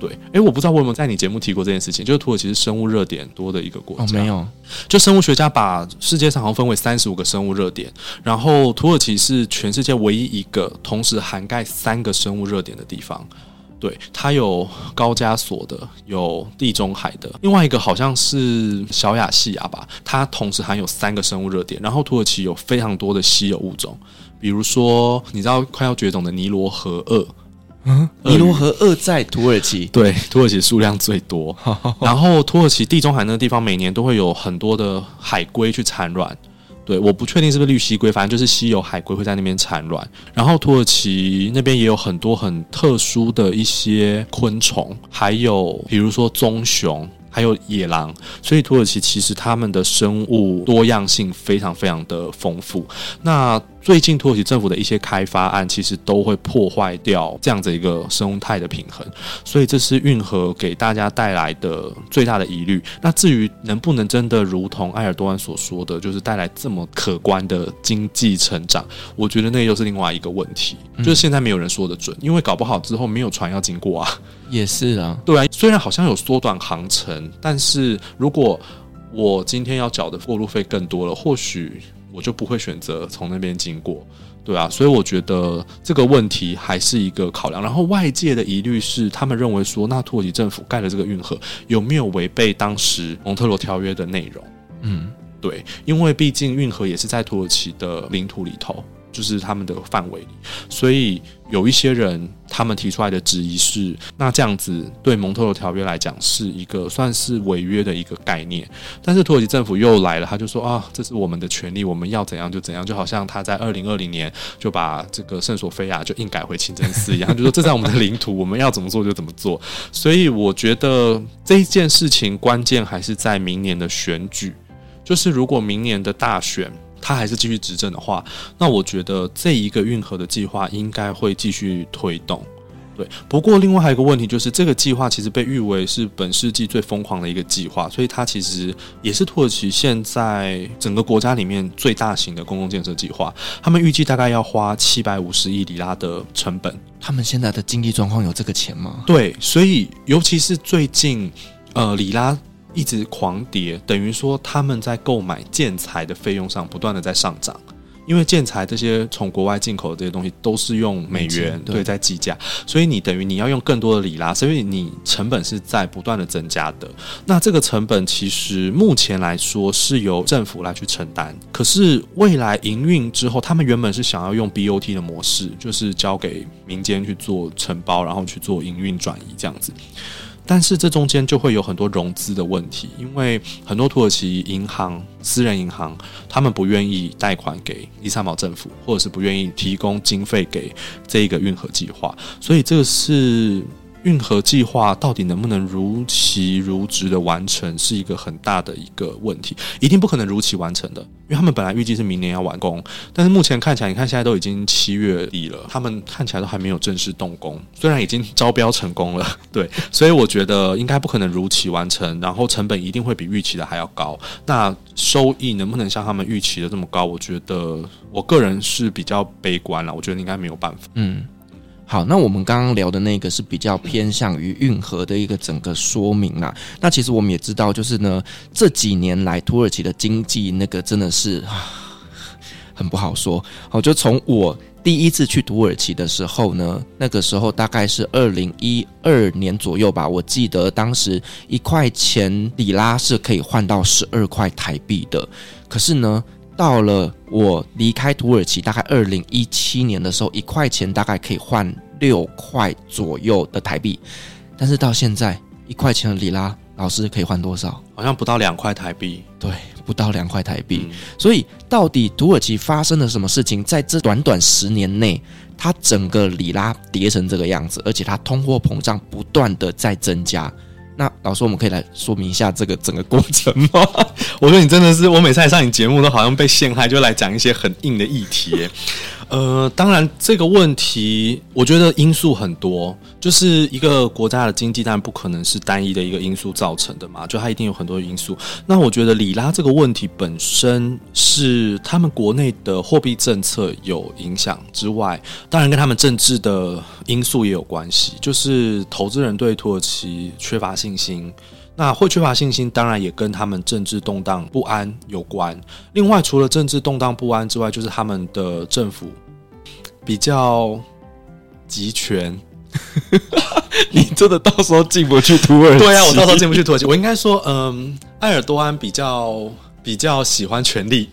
[SPEAKER 2] 对，诶，我不知道我有没有在你节目提过这件事情，就是土耳其是生物热点多的一个国家。
[SPEAKER 1] 哦，没有，
[SPEAKER 2] 就生物学家把世界上好像分为三十五个生物热点，然后土耳其是全世界唯一一个同时涵盖三个生物热点的地方。对，它有高加索的，有地中海的，另外一个好像是小亚细亚吧。它同时含有三个生物热点，然后土耳其有非常多的稀有物种，比如说你知道快要绝种的尼罗河鳄，
[SPEAKER 1] 嗯，尼罗河鳄在土耳其，
[SPEAKER 2] 对，土耳其数量最多。*laughs* 然后土耳其地中海那个地方每年都会有很多的海龟去产卵。对，我不确定是不是绿蜥龟，反正就是稀有海龟会在那边产卵。然后土耳其那边也有很多很特殊的一些昆虫，还有比如说棕熊，还有野狼，所以土耳其其实它们的生物多样性非常非常的丰富。那最近土耳其政府的一些开发案，其实都会破坏掉这样子一个生态的平衡，所以这是运河给大家带来的最大的疑虑。那至于能不能真的如同埃尔多安所说的，就是带来这么可观的经济成长，我觉得那又是另外一个问题，就是现在没有人说得准，因为搞不好之后没有船要经过啊。
[SPEAKER 1] 也是啊，
[SPEAKER 2] 对啊，虽然好像有缩短航程，但是如果我今天要缴的过路费更多了，或许我就不会选择从那边经过，对啊，所以我觉得这个问题还是一个考量。然后外界的疑虑是，他们认为说，那土耳其政府盖了这个运河有没有违背当时蒙特罗条约的内容？嗯，对，因为毕竟运河也是在土耳其的领土里头。就是他们的范围里，所以有一些人他们提出来的质疑是，那这样子对蒙特罗条约来讲是一个算是违约的一个概念。但是土耳其政府又来了，他就说啊，这是我们的权利，我们要怎样就怎样，就好像他在二零二零年就把这个圣索菲亚就硬改回清真寺一样，就说这在我们的领土，我们要怎么做就怎么做。所以我觉得这一件事情关键还是在明年的选举，就是如果明年的大选。他还是继续执政的话，那我觉得这一个运河的计划应该会继续推动。对，不过另外还有一个问题就是，这个计划其实被誉为是本世纪最疯狂的一个计划，所以它其实也是土耳其现在整个国家里面最大型的公共建设计划。他们预计大概要花七百五十亿里拉的成本。
[SPEAKER 1] 他们现在的经济状况有这个钱吗？
[SPEAKER 2] 对，所以尤其是最近，呃，里拉。一直狂跌，等于说他们在购买建材的费用上不断的在上涨，因为建材这些从国外进口的这些东西都是用美元对，在计价，所以你等于你要用更多的里拉，所以你成本是在不断的增加的。那这个成本其实目前来说是由政府来去承担，可是未来营运之后，他们原本是想要用 BOT 的模式，就是交给民间去做承包，然后去做营运转移这样子。但是这中间就会有很多融资的问题，因为很多土耳其银行、私人银行，他们不愿意贷款给伊斯坦堡政府，或者是不愿意提供经费给这一个运河计划，所以这个是。运河计划到底能不能如期如职的完成，是一个很大的一个问题，一定不可能如期完成的，因为他们本来预计是明年要完工，但是目前看起来，你看现在都已经七月底了，他们看起来都还没有正式动工，虽然已经招标成功了，*laughs* 对，所以我觉得应该不可能如期完成，然后成本一定会比预期的还要高，那收益能不能像他们预期的这么高？我觉得我个人是比较悲观了，我觉得应该没有办法，
[SPEAKER 1] 嗯。好，那我们刚刚聊的那个是比较偏向于运河的一个整个说明啦。那其实我们也知道，就是呢，这几年来土耳其的经济那个真的是很不好说。好，就从我第一次去土耳其的时候呢，那个时候大概是二零一二年左右吧，我记得当时一块钱里拉是可以换到十二块台币的。可是呢，到了我离开土耳其大概二零一七年的时候，一块钱大概可以换六块左右的台币，但是到现在一块钱的里拉，老师可以换多少？
[SPEAKER 2] 好像不到两块台币。
[SPEAKER 1] 对，不到两块台币。嗯。所以到底土耳其发生了什么事情？在这短短十年内，它整个里拉跌成这个样子，而且它通货膨胀不断的在增加。那老师，我们可以来说明一下这个整个过程吗？*laughs*
[SPEAKER 2] 我觉得你真的是，我每次来上你节目都好像被陷害，就来讲一些很硬的议题。呃，当然这个问题，我觉得因素很多，就是一个国家的经济，当然不可能是单一的一个因素造成的嘛，就它一定有很多因素。那我觉得里拉这个问题本身是他们国内的货币政策有影响之外，当然跟他们政治的因素也有关系，就是投资人对土耳其缺乏信心。那会缺乏信心，当然也跟他们政治动荡不安有关。另外，除了政治动荡不安之外，就是他们的政府比较集权。*laughs*
[SPEAKER 1] 你真的到时候进不去土耳其？
[SPEAKER 2] 对啊，我到时候进不去土耳其。我应该说，嗯，埃尔多安比较比较喜欢权力，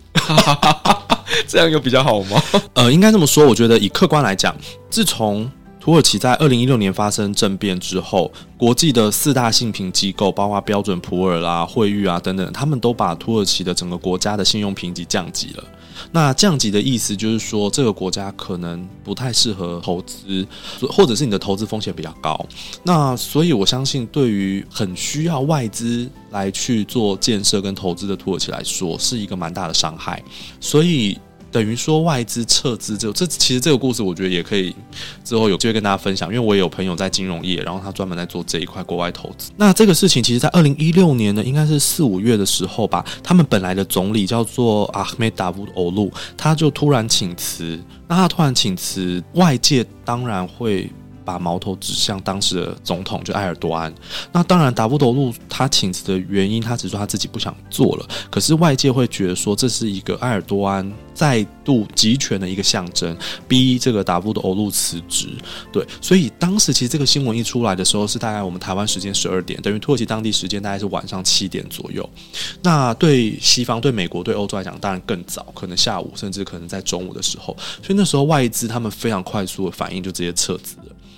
[SPEAKER 2] *laughs*
[SPEAKER 1] 这样又比较好吗？*laughs*
[SPEAKER 2] 呃，应该这么说。我觉得以客观来讲，自从土耳其在二零一六年发生政变之后，国际的四大信评机构，包括标准普尔啦、惠誉啊等等，他们都把土耳其的整个国家的信用评级降级了。那降级的意思就是说，这个国家可能不太适合投资，或者是你的投资风险比较高。那所以我相信，对于很需要外资来去做建设跟投资的土耳其来说，是一个蛮大的伤害。所以。等于说外资撤资之后，这其实这个故事我觉得也可以之后有机会跟大家分享，因为我也有朋友在金融业，然后他专门在做这一块国外投资。那这个事情其实，在二零一六年呢，应该是四五月的时候吧，他们本来的总理叫做 Ahmed Davud o l u 他就突然请辞。那他突然请辞，外界当然会。把矛头指向当时的总统，就埃尔多安。那当然，达布多路他请辞的原因，他只说他自己不想做了。可是外界会觉得说，这是一个埃尔多安再度集权的一个象征，逼这个达布多路辞职。对，所以当时其实这个新闻一出来的时候，是大概我们台湾时间十二点，等于土耳其当地时间大概是晚上七点左右。那对西方、对美国、对欧洲来讲，当然更早，可能下午，甚至可能在中午的时候。所以那时候外资他们非常快速的反应，就直接撤资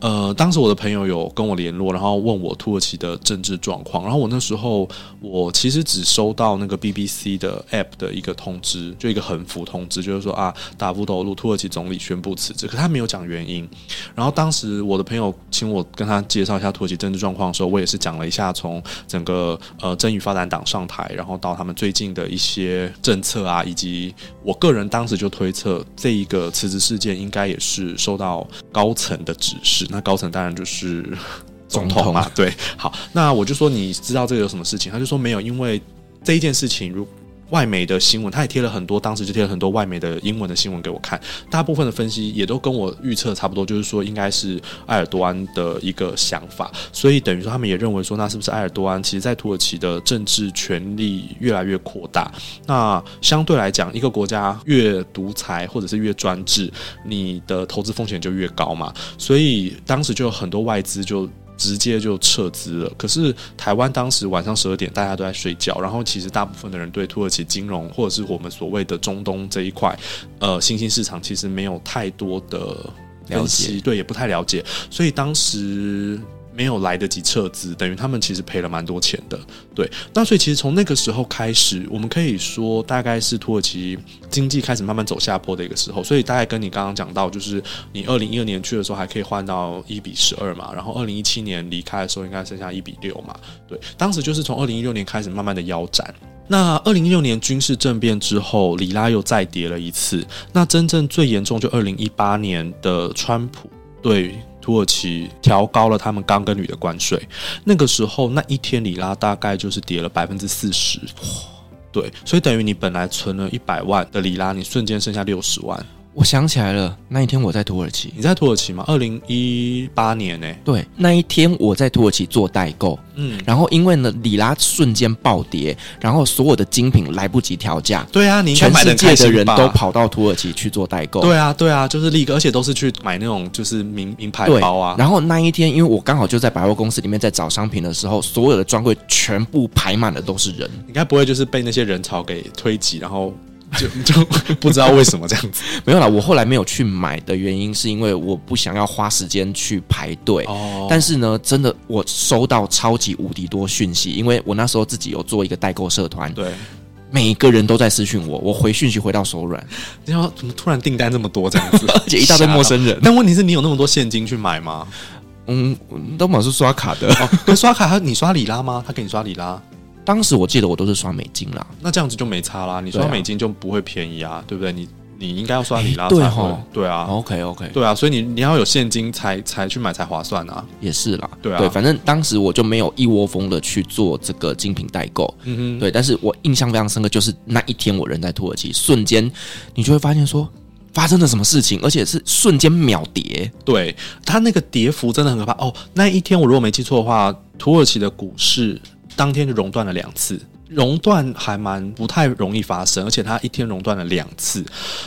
[SPEAKER 2] 呃，当时我的朋友有跟我联络，然后问我土耳其的政治状况。然后我那时候我其实只收到那个 BBC 的 App 的一个通知，就一个横幅通知，就是说啊，达夫多路土耳其总理宣布辞职，可他没有讲原因。然后当时我的朋友请我跟他介绍一下土耳其政治状况的时候，我也是讲了一下从整个呃真语发展党上台，然后到他们最近的一些政策啊，以及我个人当时就推测这一个辞职事件应该也是受到高层的指示。那高层当然就是 *laughs* 总统嘛，对。好，那我就说你知道这个有什么事情？他就说没有，因为这一件事情如。外媒的新闻，他也贴了很多，当时就贴了很多外媒的英文的新闻给我看。大部分的分析也都跟我预测差不多，就是说应该是埃尔多安的一个想法。所以等于说，他们也认为说，那是不是埃尔多安其实在土耳其的政治权力越来越扩大？那相对来讲，一个国家越独裁或者是越专制，你的投资风险就越高嘛。所以当时就有很多外资就。直接就撤资了。可是台湾当时晚上十二点，大家都在睡觉。然后其实大部分的人对土耳其金融或者是我们所谓的中东这一块，呃，新兴市场其实没有太多的了解，对，也不太了解。所以当时。没有来得及撤资，等于他们其实赔了蛮多钱的。对，那所以其实从那个时候开始，我们可以说大概是土耳其经济开始慢慢走下坡的一个时候。所以大概跟你刚刚讲到，就是你二零一二年去的时候还可以换到一比十二嘛，然后二零一七年离开的时候应该剩下一比六嘛。对，当时就是从二零一六年开始慢慢的腰斩。那二零一六年军事政变之后，里拉又再跌了一次。那真正最严重就二零一八年的川普对。土耳其调高了他们钢跟铝的关税，那个时候那一天里拉大概就是跌了百分之四十，对，所以等于你本来存了一百万的里拉，你瞬间剩下六十万。
[SPEAKER 1] 我想起来了，那一天我在土耳其。
[SPEAKER 2] 你在土耳其吗？二零一八年呢、欸？
[SPEAKER 1] 对，那一天我在土耳其做代购。嗯，然后因为呢，里拉瞬间暴跌，然后所有的精品来不及调价。
[SPEAKER 2] 对啊，你
[SPEAKER 1] 全世界的人都跑到土耳其去做代购。
[SPEAKER 2] 对啊，对啊，就是立刻，而且都是去买那种就是名名牌包啊。
[SPEAKER 1] 然后那一天，因为我刚好就在百货公司里面在找商品的时候，所有的专柜全部排满了都是人。
[SPEAKER 2] 你该不会就是被那些人潮给推挤，然后。就 *laughs* 就不知道为什么这样子，*laughs*
[SPEAKER 1] 没有啦。我后来没有去买的原因是因为我不想要花时间去排队。哦。但是呢，真的我收到超级无敌多讯息，因为我那时候自己有做一个代购社团。
[SPEAKER 2] 对。
[SPEAKER 1] 每个人都在私讯我，我回讯息回到手软。*laughs*
[SPEAKER 2] 你说怎么突然订单这么多这样子？
[SPEAKER 1] 而且一大堆陌生人。
[SPEAKER 2] 但问题是你有那么多现金去买吗？
[SPEAKER 1] 嗯，都满是刷卡的。
[SPEAKER 2] 哦，刷卡他你刷里拉吗？他给你刷里拉？
[SPEAKER 1] 当时我记得我都是刷美金啦，
[SPEAKER 2] 那这样子就没差啦。你刷美金就不会便宜啊，对不对？你你应该要刷里拉才
[SPEAKER 1] 会，
[SPEAKER 2] 对，对啊。
[SPEAKER 1] OK OK，
[SPEAKER 2] 对啊，所以你你要有现金才才去买才划算啊。
[SPEAKER 1] 也是啦，
[SPEAKER 2] 对啊。
[SPEAKER 1] 对，反正当时我就没有一窝蜂的去做这个精品代购。嗯哼，对。但是我印象非常深刻，就是那一天我人在土耳其，瞬间你就会发现说发生了什么事情，而且是瞬间秒跌。
[SPEAKER 2] 对，它那个跌幅真的很可怕哦。那一天我如果没记错的话，土耳其的股市。当天就熔断了两次，熔断还蛮不太容易发生，而且它一天熔断了两次，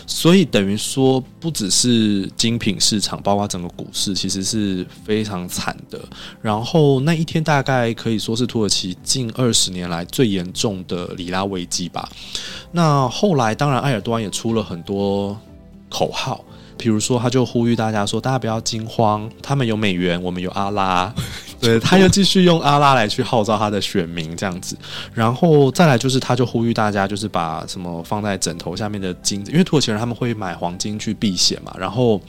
[SPEAKER 2] 所以等于说不只是精品市场，包括整个股市其实是非常惨的。然后那一天大概可以说是土耳其近二十年来最严重的里拉危机吧。那后来当然埃尔多安也出了很多口号。比如说，他就呼吁大家说：“大家不要惊慌，他们有美元，我们有阿拉。”对，他又继续用阿拉来去号召他的选民这样子，然后再来就是他就呼吁大家就是把什么放在枕头下面的金子，因为土耳其人他们会买黄金去避险嘛，然后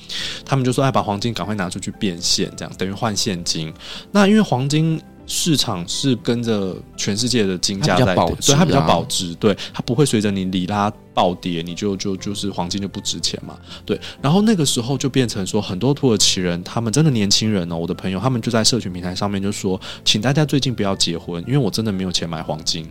[SPEAKER 2] 他们就说哎，把黄金赶快拿出去变现，这样等于换现金。那因为黄金。市场是跟着全世界的金价在跌，所以它比较保值，对，它不会随着你里拉暴跌，你就就就是黄金就不值钱嘛，对。然后那个时候就变成说，很多土耳其人，他们真的年轻人哦，我的朋友，他们就在社群平台上面就说，请大家最近不要结婚，因为我真的没有钱买黄金，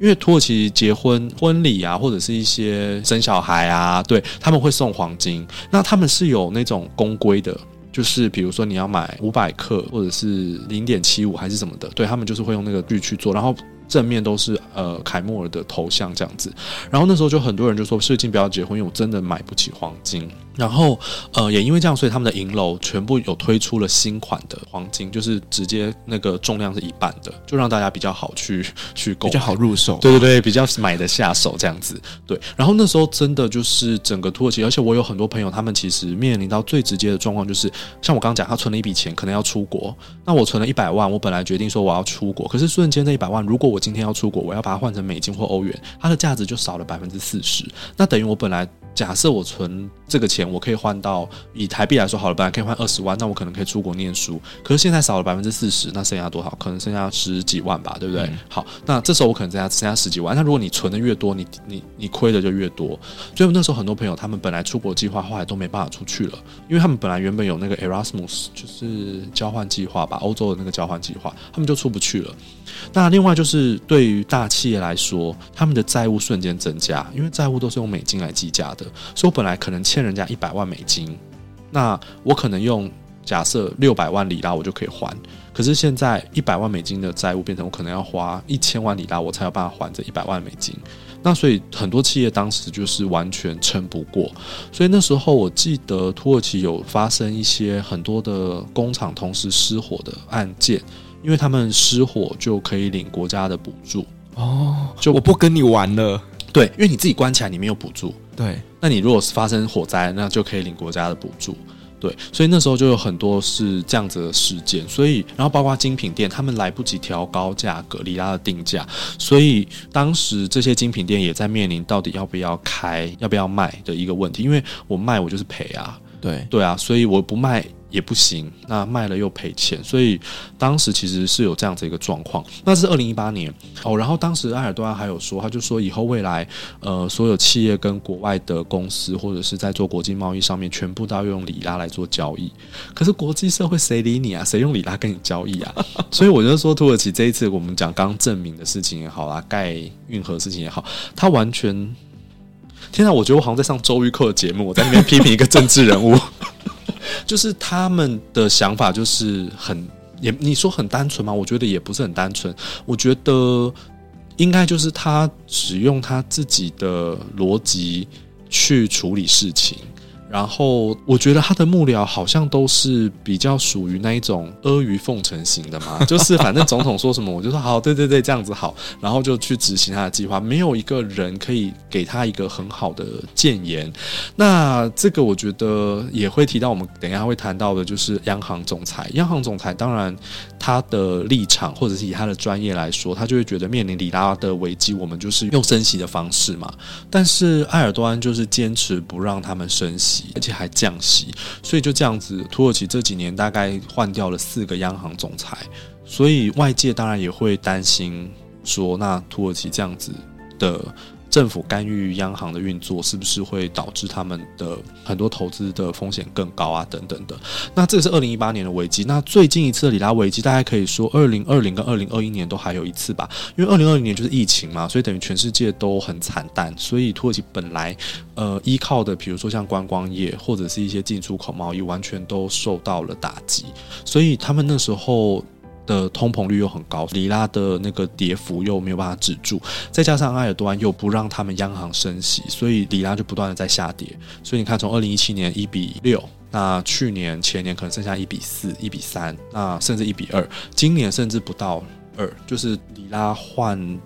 [SPEAKER 2] 因为土耳其结婚婚礼啊，或者是一些生小孩啊，对，他们会送黄金，那他们是有那种公规的。就是比如说你要买五百克或者是零点七五还是什么的，对，他们就是会用那个锯去做，然后正面都是呃凯莫尔的头像这样子，然后那时候就很多人就说最近不要结婚，因为我真的买不起黄金。然后，呃，也因为这样，所以他们的银楼全部有推出了新款的黄金，就是直接那个重量是一半的，就让大家比较好去 *laughs* 去购，
[SPEAKER 1] 比较好入手。
[SPEAKER 2] 对对对，比较买得下手这样子。对，然后那时候真的就是整个土耳其，而且我有很多朋友，他们其实面临到最直接的状况就是，像我刚刚讲，他存了一笔钱，可能要出国。那我存了一百万，我本来决定说我要出国，可是瞬间那一百万，如果我今天要出国，我要把它换成美金或欧元，它的价值就少了百分之四十。那等于我本来。假设我存这个钱，我可以换到以台币来说好了，本来可以换二十万，那我可能可以出国念书。可是现在少了百分之四十，那剩下多少？可能剩下十几万吧，对不对？嗯、好，那这时候我可能剩下剩下十几万。那如果你存的越多，你你你亏的就越多。所以那时候很多朋友他们本来出国计划后来都没办法出去了，因为他们本来原本有那个 Erasmus 就是交换计划吧，欧洲的那个交换计划，他们就出不去了。那另外就是是对于大企业来说，他们的债务瞬间增加，因为债务都是用美金来计价的。所以我本来可能欠人家一百万美金，那我可能用假设六百万里拉我就可以还，可是现在一百万美金的债务变成我可能要花一千万里拉我才有办法还这一百万美金，那所以很多企业当时就是完全撑不过，所以那时候我记得土耳其有发生一些很多的工厂同时失火的案件，因为他们失火就可以领国家的补助
[SPEAKER 1] 哦，就我不跟你玩了。
[SPEAKER 2] 对，因为你自己关起来，你没有补助。
[SPEAKER 1] 对，
[SPEAKER 2] 那你如果是发生火灾，那就可以领国家的补助。对，所以那时候就有很多是这样子的事件。所以，然后包括精品店，他们来不及调高价格，里拉的定价，所以当时这些精品店也在面临到底要不要开、要不要卖的一个问题。因为我卖，我就是赔啊。
[SPEAKER 1] 对，
[SPEAKER 2] 对啊，所以我不卖。也不行，那卖了又赔钱，所以当时其实是有这样子一个状况。那是二零一八年哦，然后当时埃尔多安还有说，他就说以后未来呃，所有企业跟国外的公司或者是在做国际贸易上面，全部都要用里拉来做交易。可是国际社会谁理你啊？谁用里拉跟你交易啊？*laughs* 所以我就说，土耳其这一次我们讲刚证明的事情也好啦，盖运河事情也好，他完全，天哪！我觉得我好像在上周瑜课的节目，我在那边批评一个政治人物。就是他们的想法就是很也你说很单纯吗？我觉得也不是很单纯。我觉得应该就是他只用他自己的逻辑去处理事情。然后我觉得他的幕僚好像都是比较属于那一种阿谀奉承型的嘛，*laughs* 就是反正总统说什么我就说好，对对对，这样子好，然后就去执行他的计划，没有一个人可以给他一个很好的建言。那这个我觉得也会提到我们等一下会谈到的，就是央行总裁。央行总裁当然他的立场或者是以他的专业来说，他就会觉得面临里拉的危机，我们就是用升息的方式嘛。但是埃尔多安就是坚持不让他们升息。而且还降息，所以就这样子，土耳其这几年大概换掉了四个央行总裁，所以外界当然也会担心说，那土耳其这样子的。政府干预央行的运作，是不是会导致他们的很多投资的风险更高啊？等等的。那这个是二零一八年的危机。那最近一次的里拉危机，大概可以说二零二零跟二零二一年都还有一次吧。因为二零二零年就是疫情嘛，所以等于全世界都很惨淡。所以土耳其本来呃依靠的，比如说像观光业或者是一些进出口贸易，完全都受到了打击。所以他们那时候。的通膨率又很高，里拉的那个跌幅又没有办法止住，再加上埃尔多安又不让他们央行升息，所以里拉就不断的在下跌。所以你看，从二零一七年一比六，那去年前年可能剩下一比四、一比三，那甚至一比二，今年甚至不到二，就是里拉换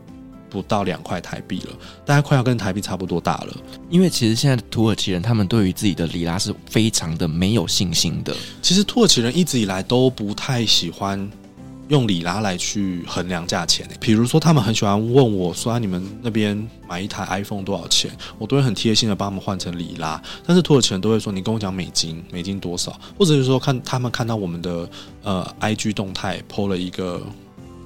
[SPEAKER 2] 不到两块台币了，大概快要跟台币差不多大了。
[SPEAKER 1] 因为其实现在土耳其人他们对于自己的里拉是非常的没有信心的。
[SPEAKER 2] 其实土耳其人一直以来都不太喜欢。用里拉来去衡量价钱。比如说，他们很喜欢问我说：“啊，你们那边买一台 iPhone 多少钱？”我都会很贴心的帮他们换成里拉。但是土耳其人都会说：“你跟我讲美金，美金多少？”或者是说看他们看到我们的呃 IG 动态 po 了一个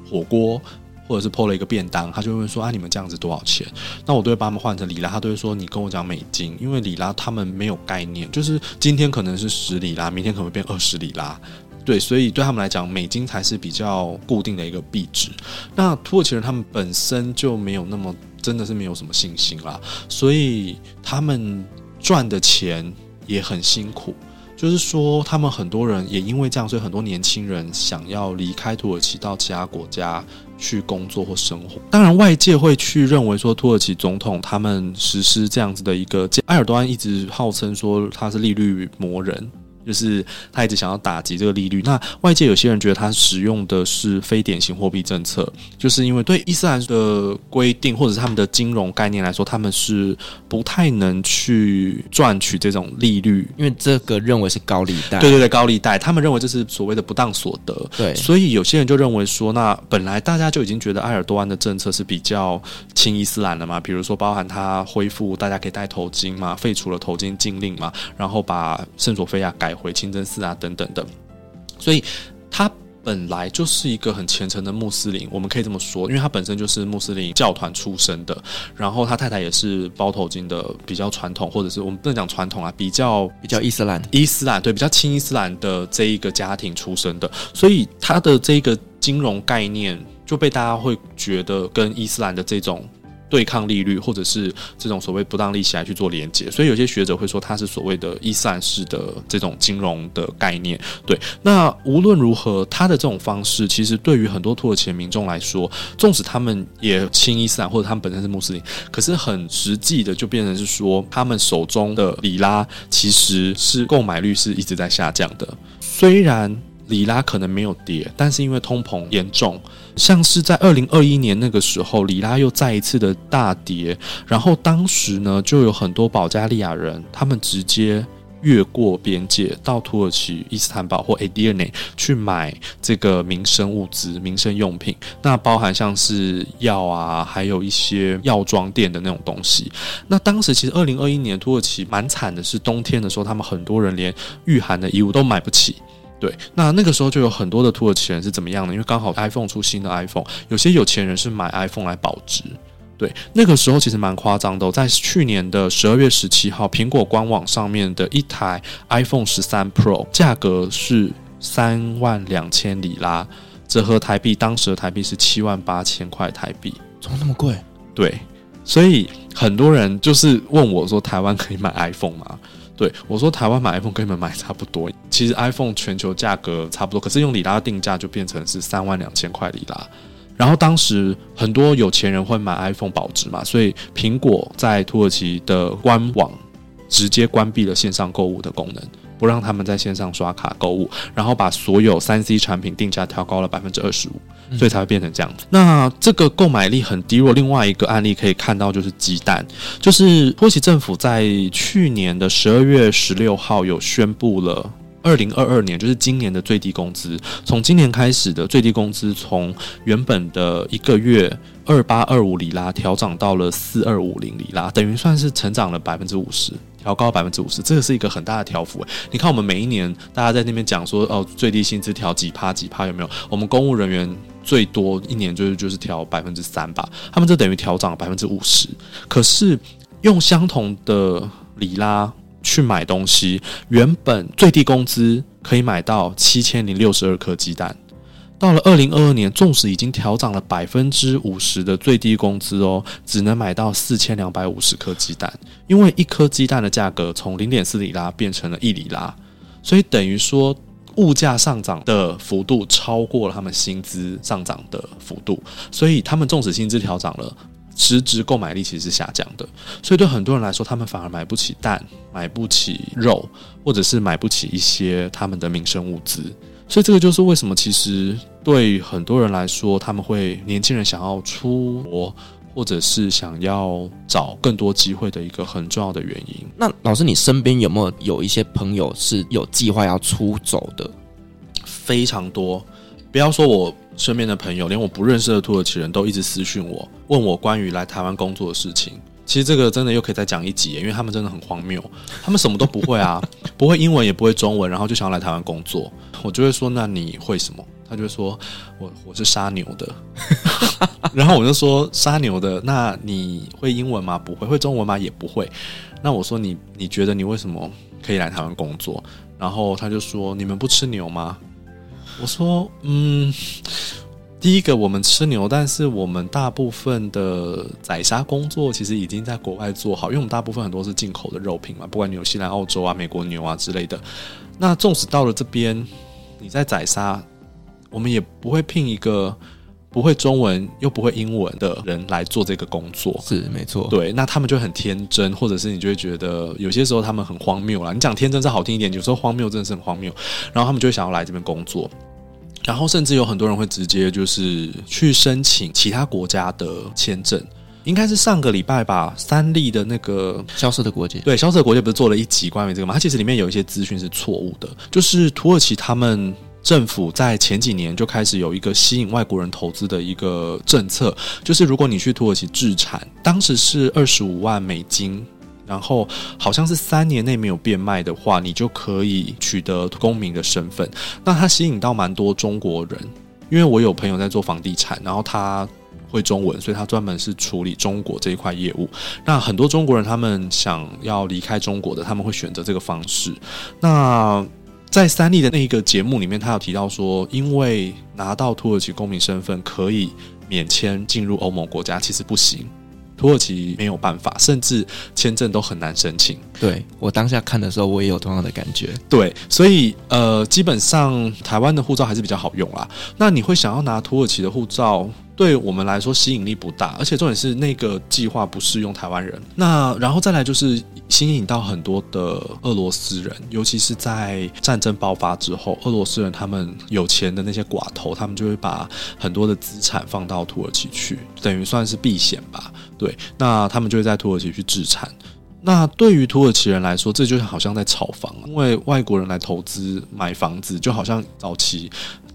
[SPEAKER 2] 火锅。或者是 po 了一个便当，他就会问说啊，你们这样子多少钱？那我都会帮他们换成里拉，他都会说你跟我讲美金，因为里拉他们没有概念，就是今天可能是十里拉，明天可能会变二十里拉，对，所以对他们来讲，美金才是比较固定的一个币值。那土耳其人他们本身就没有那么真的是没有什么信心啦，所以他们赚的钱也很辛苦。就是说，他们很多人也因为这样，所以很多年轻人想要离开土耳其到其他国家去工作或生活。当然，外界会去认为说，土耳其总统他们实施这样子的一个，埃尔多安一直号称说他是利率魔人。就是他一直想要打击这个利率。那外界有些人觉得他使用的是非典型货币政策，就是因为对伊斯兰的规定或者是他们的金融概念来说，他们是不太能去赚取这种利率，
[SPEAKER 1] 因为这个认为是高利贷。
[SPEAKER 2] 对对对，高利贷，他们认为这是所谓的不当所得。
[SPEAKER 1] 对，
[SPEAKER 2] 所以有些人就认为说，那本来大家就已经觉得埃尔多安的政策是比较亲伊斯兰的嘛，比如说包含他恢复大家可以戴头巾嘛，废除了头巾禁令嘛，然后把圣索菲亚改回清真寺啊，等等的，所以他本来就是一个很虔诚的穆斯林，我们可以这么说，因为他本身就是穆斯林教团出身的，然后他太太也是包头巾的，比较传统，或者是我们不能讲传统啊，比较
[SPEAKER 1] 比较伊斯兰，
[SPEAKER 2] 伊斯兰对，比较亲伊斯兰的这一个家庭出身的，所以他的这个金融概念就被大家会觉得跟伊斯兰的这种。对抗利率，或者是这种所谓不当利息来去做连接，所以有些学者会说它是所谓的伊斯兰式的这种金融的概念。对，那无论如何，他的这种方式其实对于很多土耳其民众来说，纵使他们也亲伊斯兰，或者他们本身是穆斯林，可是很实际的就变成是说，他们手中的里拉其实是购买率是一直在下降的，虽然。里拉可能没有跌，但是因为通膨严重，像是在二零二一年那个时候，里拉又再一次的大跌，然后当时呢，就有很多保加利亚人，他们直接越过边界到土耳其伊斯坦堡或 Edirne 去买这个民生物资、民生用品，那包含像是药啊，还有一些药妆店的那种东西。那当时其实二零二一年土耳其蛮惨的，是冬天的时候，他们很多人连御寒的衣物都买不起。对，那那个时候就有很多的土耳其人是怎么样呢？因为刚好 iPhone 出新的 iPhone，有些有钱人是买 iPhone 来保值。对，那个时候其实蛮夸张的哦。在去年的十二月十七号，苹果官网上面的一台 iPhone 十三 Pro 价格是三万两千里拉，折合台币，当时的台币是七万八千块台币。
[SPEAKER 1] 怎么那么贵？
[SPEAKER 2] 对，所以很多人就是问我说：“台湾可以买 iPhone 吗？”对，我说台湾买 iPhone 跟你们买差不多，其实 iPhone 全球价格差不多，可是用里拉定价就变成是三万两千块里拉。然后当时很多有钱人会买 iPhone 保值嘛，所以苹果在土耳其的官网直接关闭了线上购物的功能。不让他们在线上刷卡购物，然后把所有三 C 产品定价调高了百分之二十五，所以才会变成这样子。那这个购买力很低弱。另外一个案例可以看到，就是鸡蛋，就是土耳其政府在去年的十二月十六号有宣布了二零二二年，就是今年的最低工资，从今年开始的最低工资从原本的一个月二八二五里拉调涨到了四二五零里拉，等于算是成长了百分之五十。调高百分之五十，这个是一个很大的调幅。你看，我们每一年大家在那边讲说，哦，最低薪资调几趴几趴有没有？我们公务人员最多一年就是就是调百分之三吧，他们这等于调涨百分之五十。可是用相同的里拉去买东西，原本最低工资可以买到七千零六十二颗鸡蛋。到了二零二二年，纵使已经调涨了百分之五十的最低工资哦，只能买到四千两百五十颗鸡蛋，因为一颗鸡蛋的价格从零点四里拉变成了一里拉，所以等于说物价上涨的幅度超过了他们薪资上涨的幅度，所以他们纵使薪资调涨了，实质购买力其实是下降的，所以对很多人来说，他们反而买不起蛋，买不起肉，或者是买不起一些他们的民生物资。所以这个就是为什么，其实对很多人来说，他们会年轻人想要出国，或者是想要找更多机会的一个很重要的原因。
[SPEAKER 1] 那老师，你身边有没有有一些朋友是有计划要出走的？
[SPEAKER 2] 非常多，不要说我身边的朋友，连我不认识的土耳其人都一直私讯我，问我关于来台湾工作的事情。其实这个真的又可以再讲一集，因为他们真的很荒谬，他们什么都不会啊，不会英文也不会中文，然后就想要来台湾工作。我就会说，那你会什么？他就说我我是杀牛的，*laughs* 然后我就说杀牛的，那你会英文吗？不会，会中文吗？也不会。那我说你你觉得你为什么可以来台湾工作？然后他就说你们不吃牛吗？我说嗯。第一个，我们吃牛，但是我们大部分的宰杀工作其实已经在国外做好，因为我们大部分很多是进口的肉品嘛，不管纽西兰、澳洲啊、美国牛啊之类的。那纵使到了这边，你在宰杀，我们也不会聘一个不会中文又不会英文的人来做这个工作。
[SPEAKER 1] 是没错，
[SPEAKER 2] 对。那他们就很天真，或者是你就会觉得有些时候他们很荒谬啦。你讲天真是好听一点，有时候荒谬真的是很荒谬。然后他们就会想要来这边工作。然后甚至有很多人会直接就是去申请其他国家的签证，应该是上个礼拜吧，三立的那个
[SPEAKER 1] 消失的国界，
[SPEAKER 2] 对，消失的国界不是做了一集关于这个吗？它其实里面有一些资讯是错误的，就是土耳其他们政府在前几年就开始有一个吸引外国人投资的一个政策，就是如果你去土耳其置产，当时是二十五万美金。然后好像是三年内没有变卖的话，你就可以取得公民的身份。那它吸引到蛮多中国人，因为我有朋友在做房地产，然后他会中文，所以他专门是处理中国这一块业务。那很多中国人他们想要离开中国的，他们会选择这个方式。那在三立的那一个节目里面，他有提到说，因为拿到土耳其公民身份可以免签进入欧盟国家，其实不行。土耳其没有办法，甚至签证都很难申请。
[SPEAKER 1] 对，我当下看的时候，我也有同样的感觉。
[SPEAKER 2] 对，所以呃，基本上台湾的护照还是比较好用啦。那你会想要拿土耳其的护照？对我们来说吸引力不大，而且重点是那个计划不适用台湾人。那然后再来就是吸引到很多的俄罗斯人，尤其是在战争爆发之后，俄罗斯人他们有钱的那些寡头，他们就会把很多的资产放到土耳其去，等于算是避险吧。对，那他们就会在土耳其去置产。那对于土耳其人来说，这就好像在炒房，因为外国人来投资买房子，就好像早期。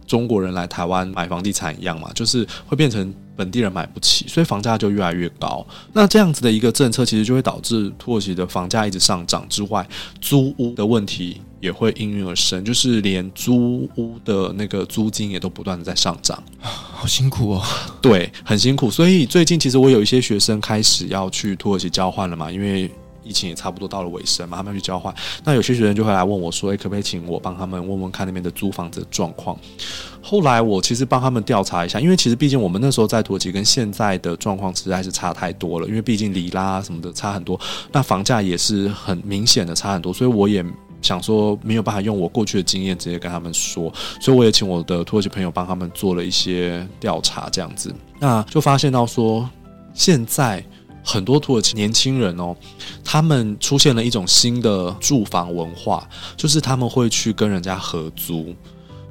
[SPEAKER 2] 中国人来台湾买房地产一样嘛，就是会变成本地人买不起，所以房价就越来越高。那这样子的一个政策，其实就会导致土耳其的房价一直上涨之外，租屋的问题也会应运而生，就是连租屋的那个租金也都不断的在上涨，
[SPEAKER 1] 好辛苦哦。
[SPEAKER 2] 对，很辛苦。所以最近其实我有一些学生开始要去土耳其交换了嘛，因为。疫情也差不多到了尾声嘛，他们要去交换。那有些学生就会来问我说：“诶，可不可以请我帮他们问问看那边的租房子状况？”后来我其实帮他们调查一下，因为其实毕竟我们那时候在土耳其跟现在的状况实在是差太多了，因为毕竟里拉什么的差很多，那房价也是很明显的差很多，所以我也想说没有办法用我过去的经验直接跟他们说，所以我也请我的土耳其朋友帮他们做了一些调查，这样子，那就发现到说现在。很多土耳其年轻人哦，他们出现了一种新的住房文化，就是他们会去跟人家合租。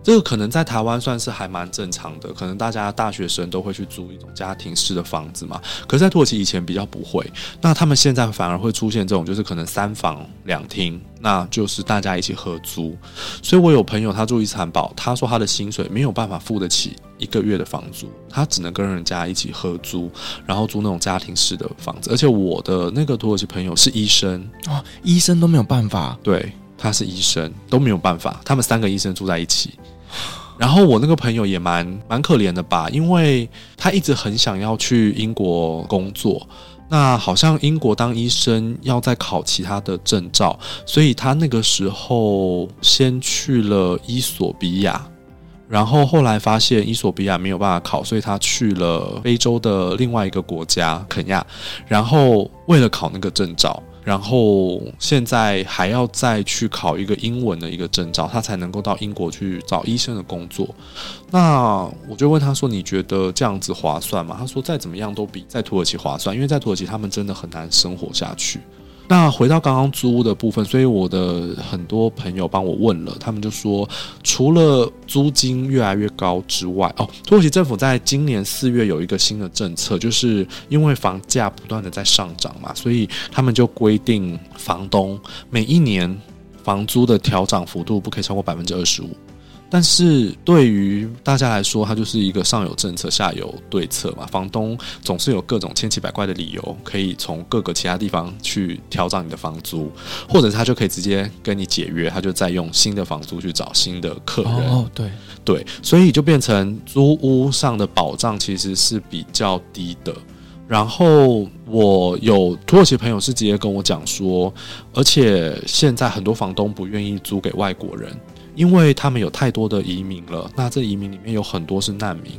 [SPEAKER 2] 这个可能在台湾算是还蛮正常的，可能大家大学生都会去租一种家庭式的房子嘛。可是，在土耳其以前比较不会，那他们现在反而会出现这种，就是可能三房两厅，那就是大家一起合租。所以我有朋友他住伊斯坦堡，他说他的薪水没有办法付得起一个月的房租，他只能跟人家一起合租，然后租那种家庭式的房子。而且我的那个土耳其朋友是医生
[SPEAKER 1] 哦，医生都没有办法，
[SPEAKER 2] 对，他是医生都没有办法，他们三个医生住在一起。然后我那个朋友也蛮蛮可怜的吧，因为他一直很想要去英国工作，那好像英国当医生要再考其他的证照，所以他那个时候先去了伊索比亚，然后后来发现伊索比亚没有办法考，所以他去了非洲的另外一个国家肯亚，然后为了考那个证照。然后现在还要再去考一个英文的一个证照，他才能够到英国去找医生的工作。那我就问他说：“你觉得这样子划算吗？”他说：“再怎么样都比在土耳其划算，因为在土耳其他们真的很难生活下去。”那回到刚刚租屋的部分，所以我的很多朋友帮我问了，他们就说，除了租金越来越高之外，哦，土耳其政府在今年四月有一个新的政策，就是因为房价不断的在上涨嘛，所以他们就规定房东每一年房租的调涨幅度不可以超过百分之二十五。但是对于大家来说，它就是一个上有政策，下有对策嘛。房东总是有各种千奇百怪的理由，可以从各个其他地方去调涨你的房租，或者是他就可以直接跟你解约，他就再用新的房租去找新的客人。
[SPEAKER 1] 哦，对
[SPEAKER 2] 对，所以就变成租屋上的保障其实是比较低的。然后我有土耳其朋友是直接跟我讲说，而且现在很多房东不愿意租给外国人。因为他们有太多的移民了，那这移民里面有很多是难民，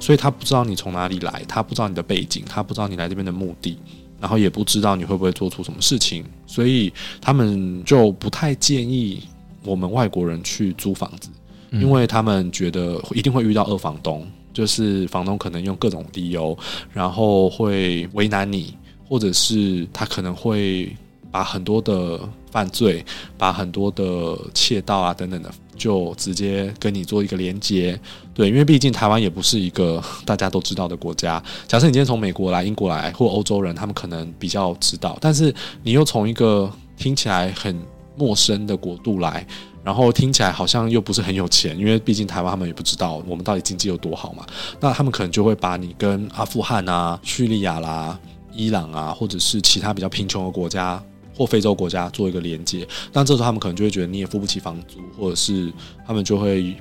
[SPEAKER 2] 所以他不知道你从哪里来，他不知道你的背景，他不知道你来这边的目的，然后也不知道你会不会做出什么事情，所以他们就不太建议我们外国人去租房子，因为他们觉得一定会遇到二房东，就是房东可能用各种理由，然后会为难你，或者是他可能会。把很多的犯罪，把很多的窃盗啊等等的，就直接跟你做一个连接，对，因为毕竟台湾也不是一个大家都知道的国家。假设你今天从美国来、英国来或欧洲人，他们可能比较知道，但是你又从一个听起来很陌生的国度来，然后听起来好像又不是很有钱，因为毕竟台湾他们也不知道我们到底经济有多好嘛，那他们可能就会把你跟阿富汗啊、叙利亚啦、伊朗啊，或者是其他比较贫穷的国家。或非洲国家做一个连接，那这时候他们可能就会觉得你也付不起房租，或者是他们就会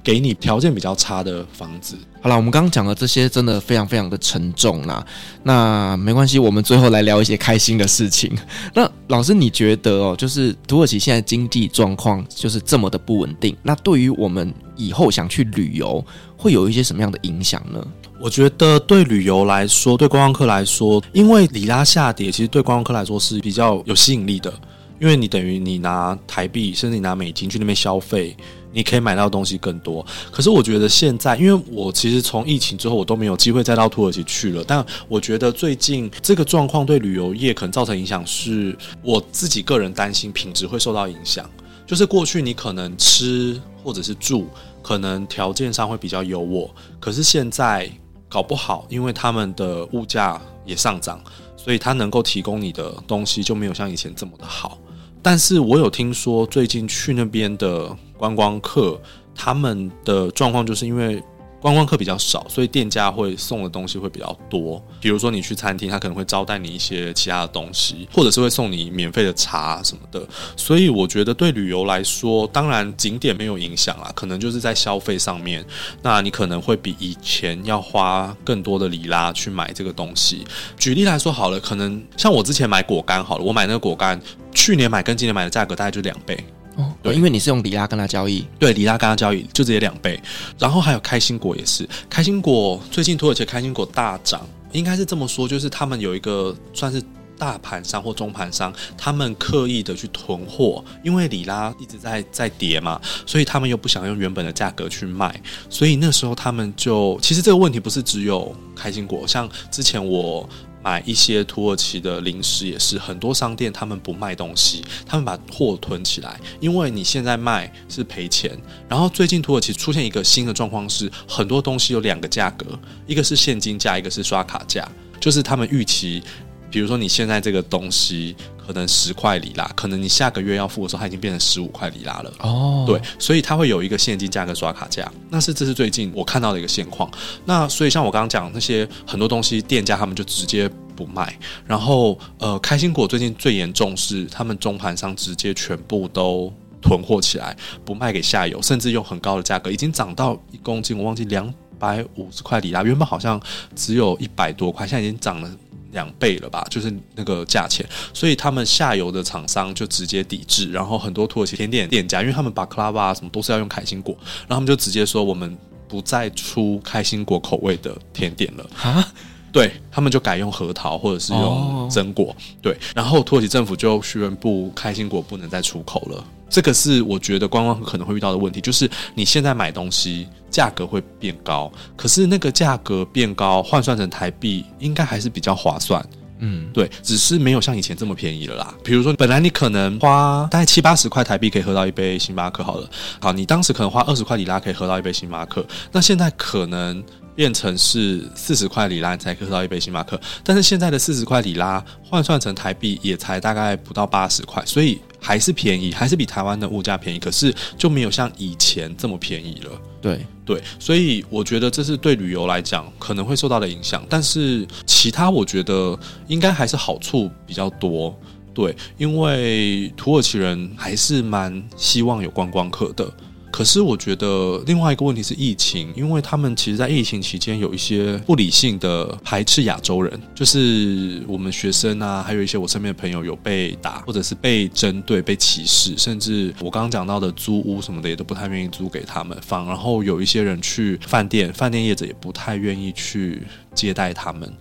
[SPEAKER 2] 给你条件比较差的房子。
[SPEAKER 1] 好了，我们刚刚讲的这些真的非常非常的沉重啦。那没关系，我们最后来聊一些开心的事情。那老师，你觉得哦，就是土耳其现在经济状况就是这么的不稳定，那对于我们以后想去旅游，会有一些什么样的影响呢？
[SPEAKER 2] 我觉得对旅游来说，对观光客来说，因为里拉下跌，其实对观光客来说是比较有吸引力的。因为你等于你拿台币，甚至你拿美金去那边消费，你可以买到东西更多。可是我觉得现在，因为我其实从疫情之后，我都没有机会再到土耳其去了。但我觉得最近这个状况对旅游业可能造成影响，是我自己个人担心品质会受到影响。就是过去你可能吃或者是住，可能条件上会比较优渥，可是现在。搞不好，因为他们的物价也上涨，所以他能够提供你的东西就没有像以前这么的好。但是我有听说，最近去那边的观光客，他们的状况就是因为。观光客比较少，所以店家会送的东西会比较多。比如说你去餐厅，他可能会招待你一些其他的东西，或者是会送你免费的茶什么的。所以我觉得对旅游来说，当然景点没有影响啦，可能就是在消费上面，那你可能会比以前要花更多的里拉去买这个东西。举例来说好了，可能像我之前买果干好了，我买那个果干，去年买跟今年买的价格大概就两倍。
[SPEAKER 1] 哦，对，因为你是用里拉跟他交易，
[SPEAKER 2] 对，里拉跟他交易就直接两倍。然后还有开心果也是，开心果最近土耳其开心果大涨，应该是这么说，就是他们有一个算是大盘商或中盘商，他们刻意的去囤货，因为里拉一直在在跌嘛，所以他们又不想用原本的价格去卖，所以那时候他们就其实这个问题不是只有开心果，像之前我。买一些土耳其的零食也是，很多商店他们不卖东西，他们把货囤起来，因为你现在卖是赔钱。然后最近土耳其出现一个新的状况是，很多东西有两个价格，一个是现金价，一个是刷卡价，就是他们预期，比如说你现在这个东西。可能十块里拉，可能你下个月要付的时候，它已经变成十五块里拉了。哦，对，所以它会有一个现金价跟刷卡价。那是这是最近我看到的一个现况。那所以像我刚刚讲那些很多东西，店家他们就直接不卖。然后呃，开心果最近最严重是他们中盘商直接全部都囤货起来，不卖给下游，甚至用很高的价格，已经涨到一公斤我忘记两百五十块里拉，原本好像只有一百多块，现在已经涨了。两倍了吧，就是那个价钱，所以他们下游的厂商就直接抵制，然后很多土耳其甜点店家，因为他们把克拉巴什么都是要用开心果，然后他们就直接说我们不再出开心果口味的甜点了啊，*laughs* 对，他们就改用核桃或者是用榛果，哦，对，然后土耳其政府就宣布开心果不能再出口了。这个是我觉得观光可能会遇到的问题，就是你现在买东西价格会变高，可是那个价格变高换算成台币应该还是比较划算，嗯，对，只是没有像以前这么便宜了啦。比如说，本来你可能花大概七八十块台币可以喝到一杯星巴克，好了，好，你当时可能花二十块里拉可以喝到一杯星巴克，那现在可能。变成是四十块里拉你才可以喝到一杯星巴克，但是现在的四十块里拉换算成台币也才大概不到八十块，所以还是便宜，还是比台湾的物价便宜，可是就没有像以前这么便宜了。
[SPEAKER 1] 对
[SPEAKER 2] 对，所以我觉得这是对旅游来讲可能会受到的影响，但是其他我觉得应该还是好处比较多。对，因为土耳其人还是蛮希望有观光客的。可是我觉得另外一个问题是疫情，因为他们其实，在疫情期间有一些不理性的排斥亚洲人，就是我们学生啊，还有一些我身边的朋友有被打，或者是被针对、被歧视，甚至我刚刚讲到的租屋什么的，也都不太愿意租给他们。反然后有一些人去饭店，饭店业者也不太愿意去接待他们。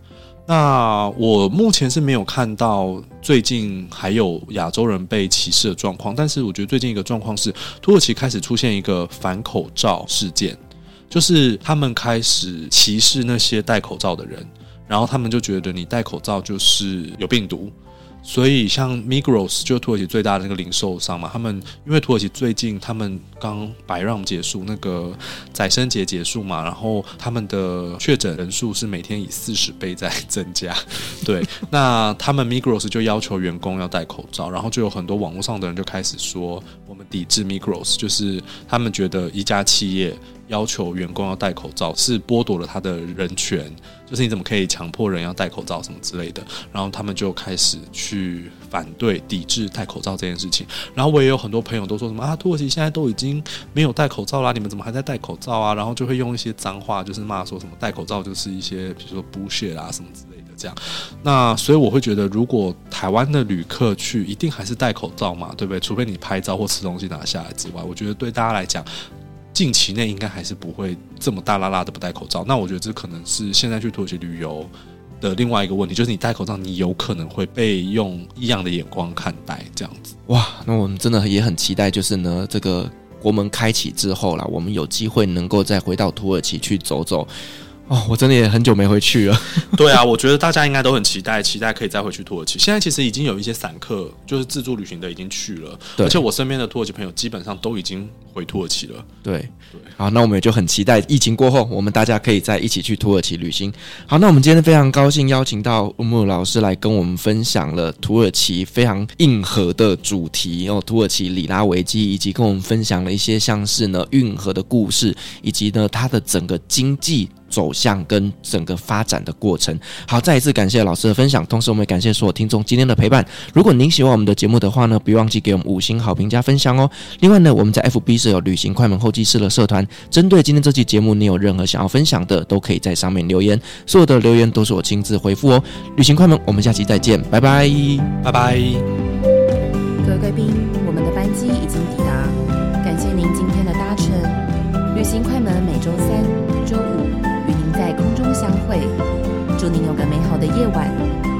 [SPEAKER 2] 那我目前是没有看到最近还有亚洲人被歧视的状况，但是我觉得最近一个状况是土耳其开始出现一个反口罩事件，就是他们开始歧视那些戴口罩的人，然后他们就觉得你戴口罩就是有病毒。所以，像 Migros 就土耳其最大的那个零售商嘛，他们因为土耳其最近他们刚白让结束，那个宰牲节结束嘛，然后他们的确诊人数是每天以四十倍在增加。*laughs* 对，那他们 Migros 就要求员工要戴口罩，然后就有很多网络上的人就开始说，我们抵制 Migros，就是他们觉得一家企业。要求员工要戴口罩是剥夺了他的人权，就是你怎么可以强迫人要戴口罩什么之类的，然后他们就开始去反对、抵制戴口罩这件事情。然后我也有很多朋友都说什么啊，土耳其现在都已经没有戴口罩啦，你们怎么还在戴口罩啊？然后就会用一些脏话，就是骂说什么戴口罩就是一些比如说不屑啊什么之类的这样。那所以我会觉得，如果台湾的旅客去，一定还是戴口罩嘛，对不对？除非你拍照或吃东西拿下来之外，我觉得对大家来讲。近期内应该还是不会这么大拉拉的不戴口罩。那我觉得这可能是现在去土耳其旅游的另外一个问题，就是你戴口罩，你有可能会被用异样的眼光看待，这样子。
[SPEAKER 1] 哇，那我们真的也很期待，就是呢，这个国门开启之后啦，我们有机会能够再回到土耳其去走走。哦，我真的也很久没回去了。*laughs*
[SPEAKER 2] 对啊，我觉得大家应该都很期待，期待可以再回去土耳其。现在其实已经有一些散客，就是自助旅行的已经去了，对而且我身边的土耳其朋友基本上都已经回土耳其了。
[SPEAKER 1] 对对，好，那我们也就很期待疫情过后，我们大家可以再一起去土耳其旅行。好，那我们今天非常高兴邀请到乌木老师来跟我们分享了土耳其非常硬核的主题哦，土耳其里拉危机，以及跟我们分享了一些像是呢运河的故事，以及呢它的整个经济。走向跟整个发展的过程。好，再一次感谢老师的分享，同时我们也感谢所有听众今天的陪伴。如果您喜欢我们的节目的话呢，别忘记给我们五星好评加分享哦。另外呢，我们在 FB 设有旅行快门后记室的社团，针对今天这期节目，你有任何想要分享的，都可以在上面留言，所有的留言都是我亲自回复哦。旅行快门，我们下期再见，拜拜，
[SPEAKER 2] 拜拜。
[SPEAKER 3] 各位贵宾，我们的班机祝你有个美好的夜晚。